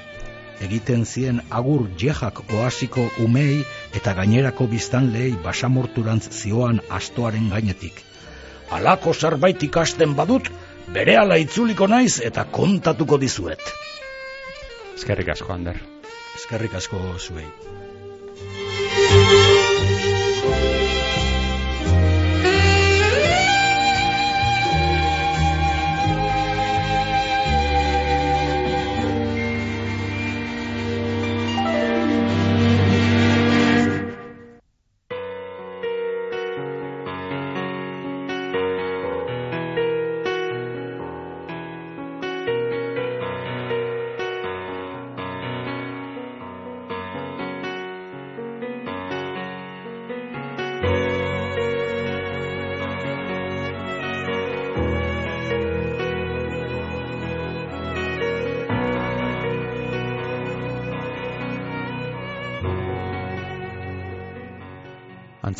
egiten zien agur jejak oasiko umei eta gainerako biztanleei basamorturantz zioan astoaren gainetik. Alako zerbait ikasten badut, bere ala itzuliko naiz eta kontatuko dizuet. Eskerrik asko, Ander. Eskerrik asko zuei. you.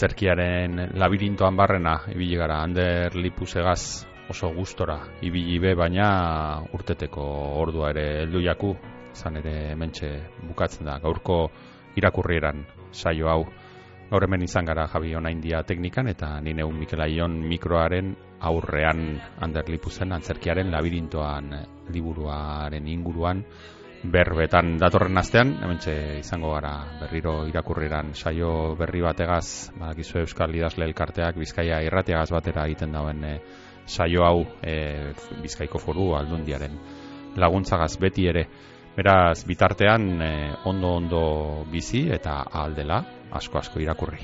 Antzerkiaren labirintoan barrena ibili gara. Ander Lipusegaz oso gustora ibili be baina urteteko ordua ere heldu jaku. Izan ere hementxe bukatzen da. Gaurko irakurrieran saio hau. Gaur hemen izan gara Javi Onaindia teknikan eta ni neun Mikel Aion mikroaren aurrean Ander Lipusen antzerkiaren labirintoan liburuaren inguruan berbetan datorren astean, hementxe izango gara berriro irakurriran saio berri bategaz, badakizu Euskal Idazle Elkarteak Bizkaia irratiagaz batera egiten dauen e, saio hau e, Bizkaiko foru aldundiaren laguntzagaz beti ere. Beraz, bitartean e, ondo ondo bizi eta aldela asko asko irakurri.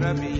Rabbi